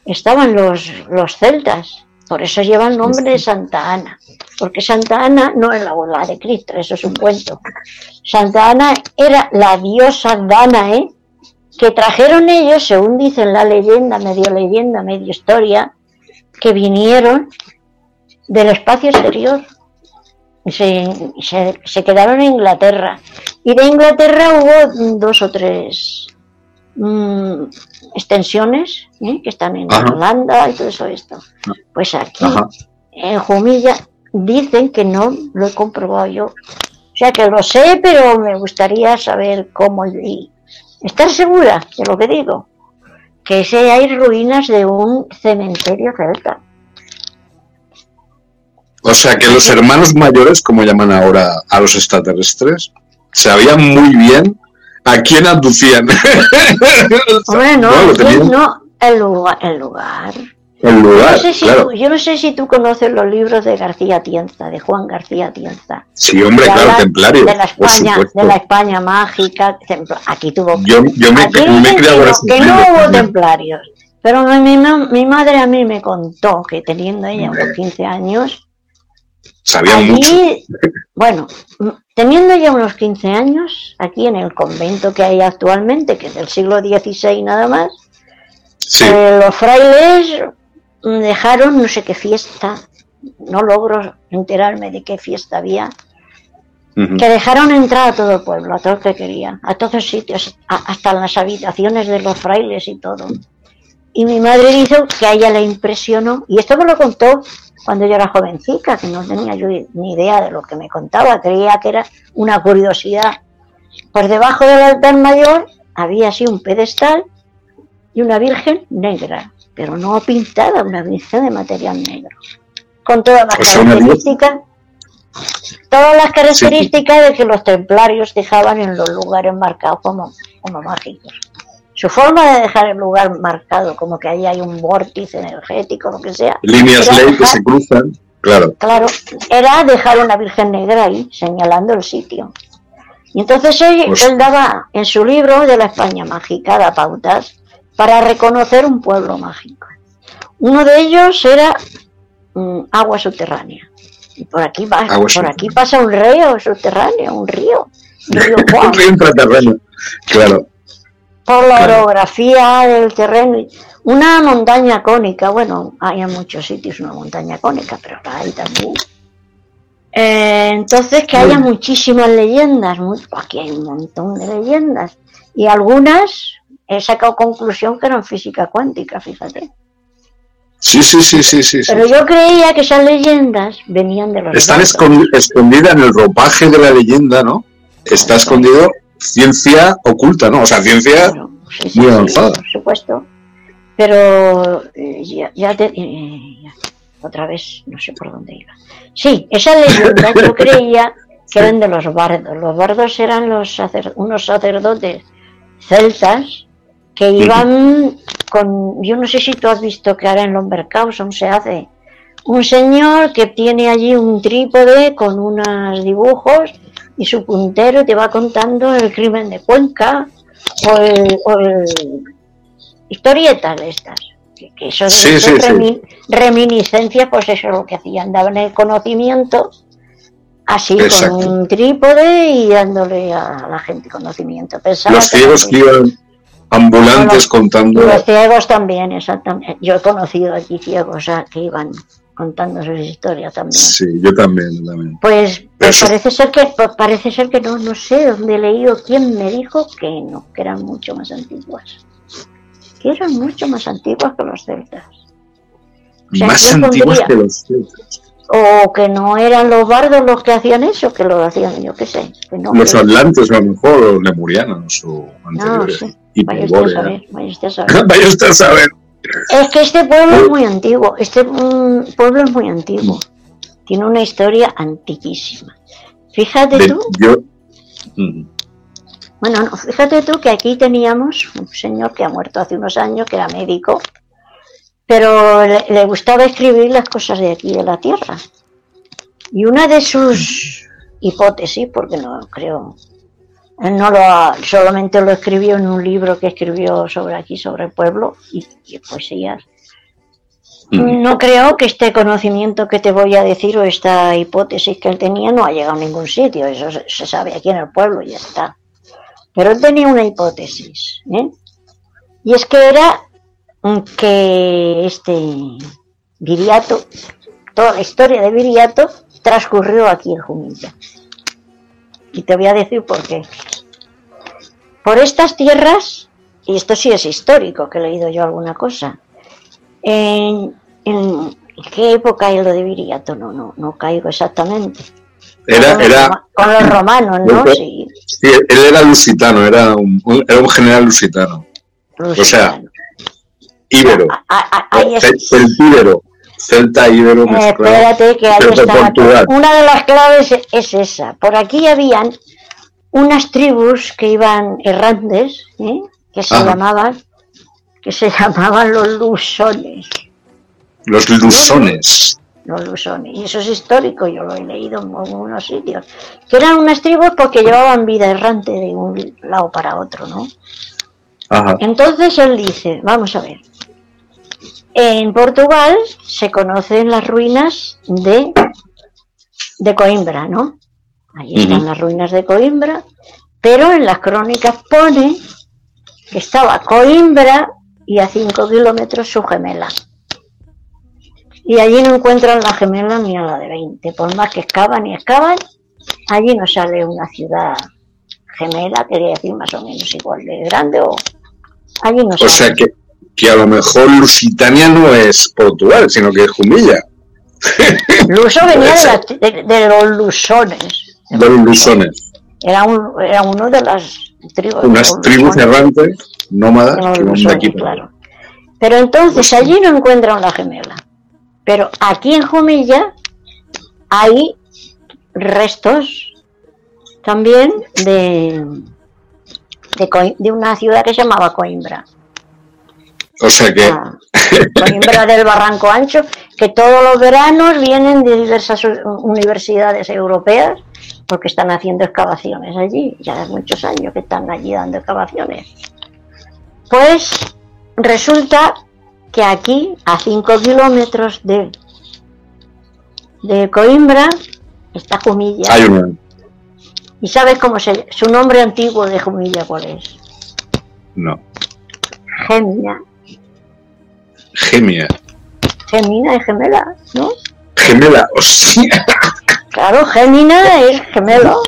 estaban los, los celtas. Por eso lleva el nombre de Santa Ana. Porque Santa Ana no es la abuela de Cristo, eso es un cuento. Santa Ana era la diosa Danae que trajeron ellos, según dicen la leyenda, medio leyenda, medio historia, que vinieron del espacio exterior. Se, se, se quedaron en Inglaterra. Y de Inglaterra hubo dos o tres mm, extensiones ¿eh? que están en Holanda y todo eso esto. Pues aquí, en Jumilla, dicen que no, lo he comprobado yo. O sea que lo sé, pero me gustaría saber cómo y estar segura de lo que digo. Que hay ruinas de un cementerio celta. O sea que los hermanos mayores, como llaman ahora a los extraterrestres, sabían muy bien ¿A quién abducían? Hombre, no, no, el lugar. El lugar. El lugar, yo, no sé si tú, yo no sé si tú conoces los libros de García Tienza, de Juan García Tienza. Sí, hombre, claro, templario. De la España, de la España mágica. Aquí tuvo. Yo, yo me, aquí me he creado que, no hubo templarios. Pero mi, mi, madre a mí me contó que teniendo ella unos 15 años. Sabía mucho. Bueno, Teniendo ya unos 15 años, aquí en el convento que hay actualmente, que es del siglo XVI nada más, eh, los frailes dejaron no sé qué fiesta, no logro enterarme de qué fiesta había, que dejaron entrar a todo el pueblo, a todo el que querían, a todos sitios, hasta las habitaciones de los frailes y todo. Y mi madre dijo que a ella le impresionó, y esto me lo contó cuando yo era jovencita, que no tenía yo ni idea de lo que me contaba, creía que era una curiosidad. Por debajo del altar mayor había así un pedestal y una virgen negra, pero no pintada, una virgen de material negro, con todas las pues características, todas las características de que los templarios dejaban en los lugares marcados como, como mágicos. Su forma de dejar el lugar marcado, como que ahí hay un vórtice energético, lo que sea. Líneas ley que se cruzan, claro. Claro, era dejar una Virgen Negra ahí, señalando el sitio. Y entonces él, pues él daba en su libro de la España mágica, da pautas para reconocer un pueblo mágico. Uno de ellos era mm, agua subterránea. Y por aquí, va, por aquí pasa un río subterráneo, un río. Juan. río. Claro. Por la Claro. orografía del terreno. Una montaña cónica, bueno, hay en muchos sitios una montaña cónica, pero la hay también. Eh, entonces, que haya Bueno. muchísimas leyendas, aquí hay un montón de leyendas, y algunas he sacado conclusión que eran física cuántica, fíjate. Sí, sí, sí, sí, sí. sí. Pero yo creía que esas leyendas venían de los Están barcos. escondi- escondida en el ropaje de la leyenda, ¿no? Está escondido ciencia oculta, ¿no? O sea, ciencia sí, sí, muy sí, avanzada. por supuesto. Pero eh, ya, ya te- eh, ya, otra vez no sé por dónde iba. Sí, esa leyenda yo creía que eran de los bardos. Los bardos eran los sacer- unos sacerdotes celtas que iban con, yo no sé si tú has visto que ahora en Lombercauson se hace un señor que tiene allí un trípode con unos dibujos y su puntero te va contando el crimen de Cuenca o el, o el- historietas de estas. Que, que eso Sí, sí, sí. remi- reminiscencias, pues eso es lo que hacían, daban el conocimiento así Exacto. con un trípode y dándole a la gente conocimiento. Pensaba los ciegos que iban ambulantes Los- contando. los ciegos también, exactamente. Yo he conocido aquí ciegos ah, que iban contando sus historias también. Sí, yo también, yo también. Pues, pues parece ser que parece ser que no, no sé dónde he leído quién me dijo que no, que eran mucho más antiguas. Que eran mucho más antiguas que los celtas. O sea, Más pondría- que los celtas. O que no eran los bardos los que hacían eso, que lo hacían, yo qué sé. Que no, Los atlantes, a lo mejor, o lemurianos, o no, anteriores. sí. Vaya usted a saber, vaya usted a saber. Vaya usted a saber. Es que este pueblo es muy antiguo, este mm, pueblo es muy antiguo, tiene una historia antiquísima. Fíjate De- tú, yo. Mm. bueno, no, fíjate tú que aquí teníamos un señor que ha muerto hace unos años, que era médico, pero le, le gustaba escribir las cosas de aquí, de la tierra. Y una de sus hipótesis, porque no creo, no lo ha- solamente lo escribió en un libro que escribió sobre aquí, sobre el pueblo, y, y poesías, Mm. no creo que este conocimiento que te voy a decir o esta hipótesis que él tenía no ha llegado a ningún sitio, eso se, se sabe aquí en el pueblo y ya está. Pero él tenía una hipótesis, ¿eh? y es que era que este Viriato, toda la historia de Viriato transcurrió aquí en Jumilla. Y te voy a decir por qué. Por estas tierras, y esto sí es histórico, que he leído yo alguna cosa, en, en qué época es lo de Viriato, no, no, no caigo exactamente. Era, con, los era, con los romanos, ¿no? Era- Sí, sí, él era lusitano, era un, era un general lusitano. los sea. Íbero. Ah, ah, ah, ahí es- Cel- Celtíbero. Celta, íbero, Eh, espérate, que ahí está. Una de las claves es esa. Por aquí habían unas tribus que iban errantes, ¿eh? que se Ajá. llamaban que se llamaban los lusones. Los lusones. Los lusones. Y eso es histórico, yo lo he leído en algunos sitios. Que eran unas tribus porque llevaban vida errante de un lado para otro, ¿no? Ajá. Entonces él dice, vamos a ver, en Portugal se conocen las ruinas de, de Coimbra, ¿no? Ahí están las ruinas de Coimbra, pero en las crónicas pone que estaba Coimbra y a 5 kilómetros su gemela. Y allí no encuentran la gemela ni a la de 20, por más que excavan y excavan, allí no sale una ciudad gemela, quería decir más o menos igual de grande o allí no O sale. sea que, que a lo mejor Lusitania no es Portugal, sino que es Jumilla. Luso venía de, las- de- de los lusones. De los lusones. Era, un, era uno de las tribus. Unas tribus lusones, errantes, nómadas, de que de lusones, aquí allá. claro. Pero entonces allí no encuentran la gemela. Pero aquí en Jumilla hay restos también de, de, de una ciudad que se llamaba Coimbra. O sea que, Ah, Coimbra del Barranco Ancho, que todos los veranos vienen de diversas universidades europeas porque están haciendo excavaciones allí, ya hace muchos años que están allí dando excavaciones. Pues resulta que aquí, a 5 kilómetros de, de Coimbra, está Jumilla. hay una. ¿Y sabes cómo se su nombre antiguo de familia cuál es? No. Gemia. Gemia. Gemina es gemela, ¿no? Gemela, hostia. Claro, Gemina es gemelo.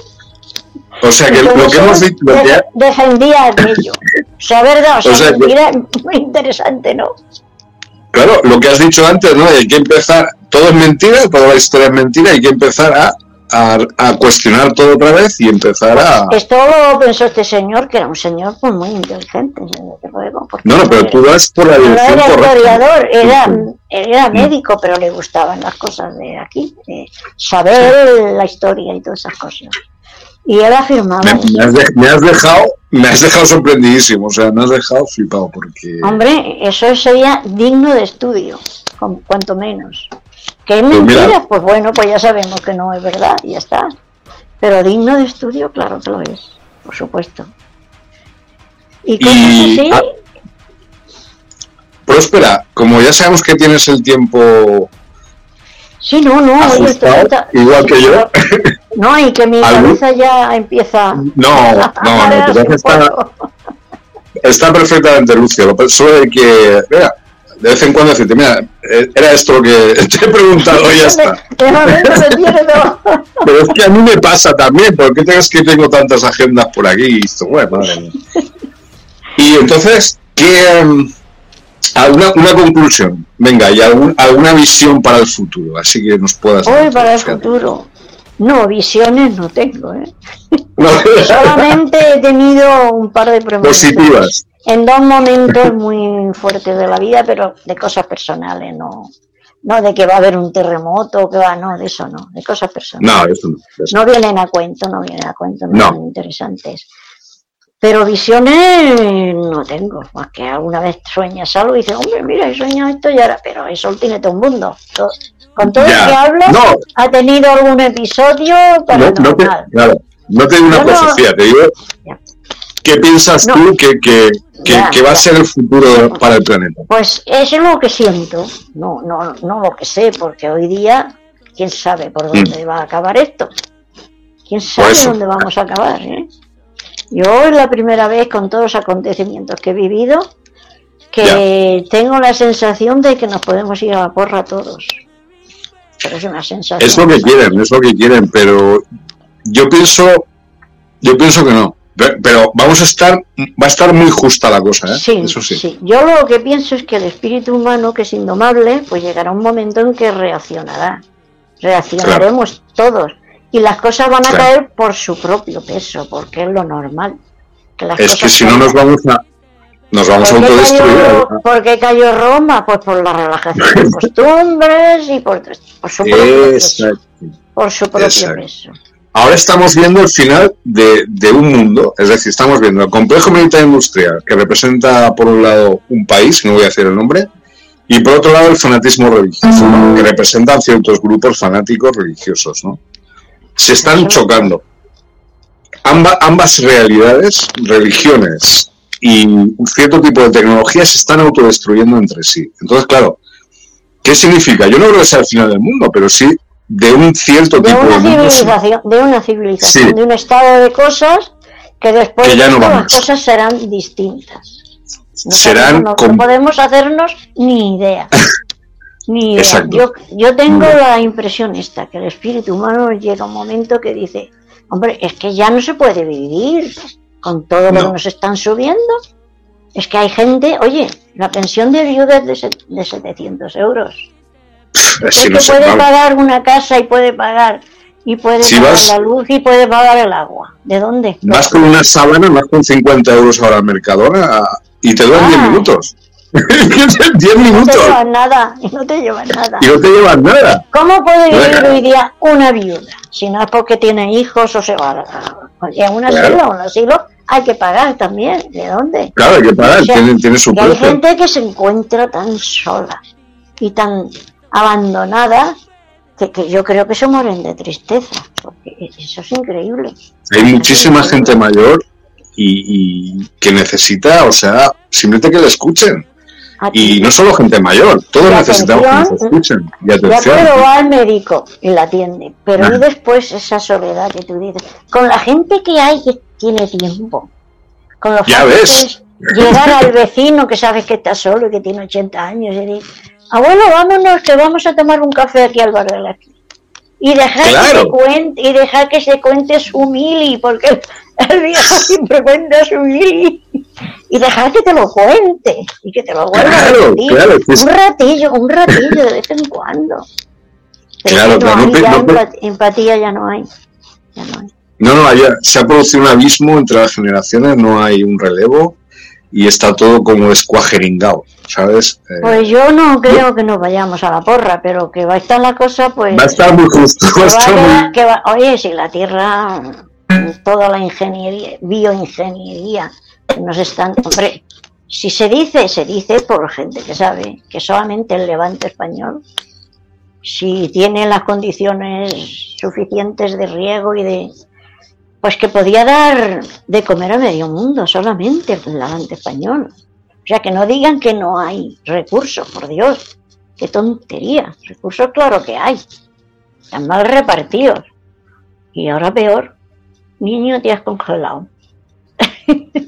O sea que lo que hemos dicho. ha- Defendía aquello. O sea, verdad, o sea, O sea que- muy interesante, ¿no? Claro, lo que has dicho antes, ¿no? Hay que empezar, todo es mentira, toda la historia es mentira, hay que empezar a, a, a cuestionar todo otra vez y empezar a... Esto lo pensó este señor, que era un señor pues, muy inteligente, desde luego. No, no, pero tú vas por la no dirección era correcta. historiador, era, era médico, pero le gustaban las cosas de aquí, de saber la historia y todas esas cosas. Y él afirmaba, Me, me has de- me has dejado, me has dejado sorprendidísimo, o sea, me has dejado flipado porque... hombre, eso sería digno de estudio, con- cuanto menos. Que es Pues mira. mentira, pues bueno, pues ya sabemos que no es verdad, y ya está. Pero digno de estudio, claro que lo es, por supuesto. Y cosas Y- así, ah, Próspera, como ya sabemos que tienes el tiempo sí, no, no, ajustado, esto- igual que yo, No, y que mi cabeza ya empieza no, no, no, tu cabeza está, está perfectamente lúcido, solo hay que, mira, de vez en cuando decirte, mira, eh, era esto lo que te he preguntado y ya está. Pero es que a mí me pasa también, porque tengas que tengo tantas agendas por aquí y esto, bueno, madre mía. Y entonces, ¿qué, em, alguna, una conclusión? Venga, y algún- alguna visión para el futuro, así que nos puedas... Hoy para el futuro. No, visiones no tengo, ¿eh? No, Solamente he tenido un par de premoniciones. positivas. En dos momentos muy fuertes de la vida, pero de cosas personales, no. No de que va a haber un terremoto, que va, no, de eso no, de cosas personales. No, eso no. eso No vienen a cuento, no vienen a cuento, no, No. son interesantes. Pero visiones no tengo, más que alguna vez sueñas algo y dices, hombre, mira, he soñado esto y ahora, pero eso lo tiene todo el mundo. Con todo Ya. lo que hablas, No. ha tenido algún episodio No, paranormal. no te, claro, no te digo una Yo no- profecía, te digo qué piensas No. tú que, que, que, Ya, que va a ser el futuro para el planeta. Pues eso es lo que siento, no, no, no lo que sé, porque hoy día, quién sabe por dónde va a acabar esto. Quién sabe Mm. dónde vamos a acabar, ¿eh? Yo es la primera vez con todos los acontecimientos que he vivido que tengo la sensación de que nos podemos ir a la porra todos. Pero es una sensación. Es lo que quieren, es lo que quieren, pero yo pienso, yo pienso que no. Pe- Pero vamos a estar, va a estar muy justa la cosa, ¿eh? Sí, Eso sí. sí. Yo lo que pienso es que el espíritu humano, que es indomable, pues llegará un momento en que reaccionará. Reaccionaremos todos. Y las cosas van a Claro. caer por su propio peso, porque es lo normal. Que las Es que si no nos vamos a, nos vamos a ¿Por qué autodestruir. cayó-. ¿Por qué cayó Roma? Pues por la relajación de costumbres y por, por su propio peso. Por su propio Exacto. peso. Ahora estamos viendo el final de, de un mundo, es decir, estamos viendo el complejo militar industrial, que representa por un lado un país, no voy a decir el nombre, y por otro lado el fanatismo religioso, ¿no? que representan ciertos grupos fanáticos religiosos. ¿no? Se están chocando. Amba- ambas realidades, religiones y un cierto tipo de tecnología se están autodestruyendo entre sí. Entonces, claro, ¿qué significa? Yo no creo que sea el final del mundo, pero sí de un cierto De tipo de una sí. civilización, de una civilización, Sí. de un estado de cosas que después Que ya de no vamos. las cosas serán distintas. No Serán no, no podemos hacernos ni idea. Ni idea. Exacto. Yo, yo tengo No. la impresión esta, que el espíritu humano llega un momento que dice, hombre, es que ya no se puede vivir con todo lo que nos están subiendo. Es que hay gente, oye, la pensión de viuda es de, de 700 euros. Es Es que que no puede pagar una casa y puede pagar y puede Si pagar vas- la luz y puede pagar el agua. ¿De dónde? Vas con una sábana, vas con 50 euros ahora al Mercadona y te duran Ah. 10 minutos. 10 No te minutos llevas nada, y no te llevas nada. y no te llevan nada. ¿Cómo puede vivir Claro. hoy día una viuda? Si no es porque tiene hijos o se va a, a un Claro. asilo, un asilo hay que pagar también. ¿De dónde? Claro, hay que pagar, O sea, tiene, tiene su Y hay precio. gente que se encuentra tan sola y tan abandonada que, que yo creo que se mueren de tristeza. Porque eso es increíble. Hay muchísima gente mayor y, y que necesita, o sea, simplemente que le escuchen. Y no solo gente mayor, todos necesitamos que nos escuchen. Y atención. Ya va al médico y la atiende, pero y ah. después esa soledad que tú dices, con la gente que hay que tiene tiempo, con los ya ves. llegar al vecino que sabes que está solo y que tiene 80 años y abuelo, vámonos que vamos a tomar un café aquí al bar de la. Y dejar, que se cuente, y dejar que se cuente su mili, porque el viejo siempre cuenta su mili. Y dejar que te lo cuente y que te lo vuelva a repetir. Un ratillo, un ratillo de vez en cuando. claro, claro. empatía ya no hay. Ya no hay. No, no, se ha producido un abismo entre las generaciones, no hay un relevo y está todo como escuajeringado, ¿sabes? Eh, pues yo no creo que nos vayamos a la porra, pero que va a estar la cosa, pues... Va a estar muy justo. oye, si la Tierra, toda la ingeniería, bioingeniería, nos están... Hombre, si se dice, se dice por gente que sabe que solamente el levante español, si tiene las condiciones suficientes de riego y de pues que podía dar de comer a medio mundo solamente el levante español. O sea, que no digan que no hay recursos, por Dios. Qué tontería. Recursos claro que hay. Están mal repartidos. Y ahora peor, niño te has congelado.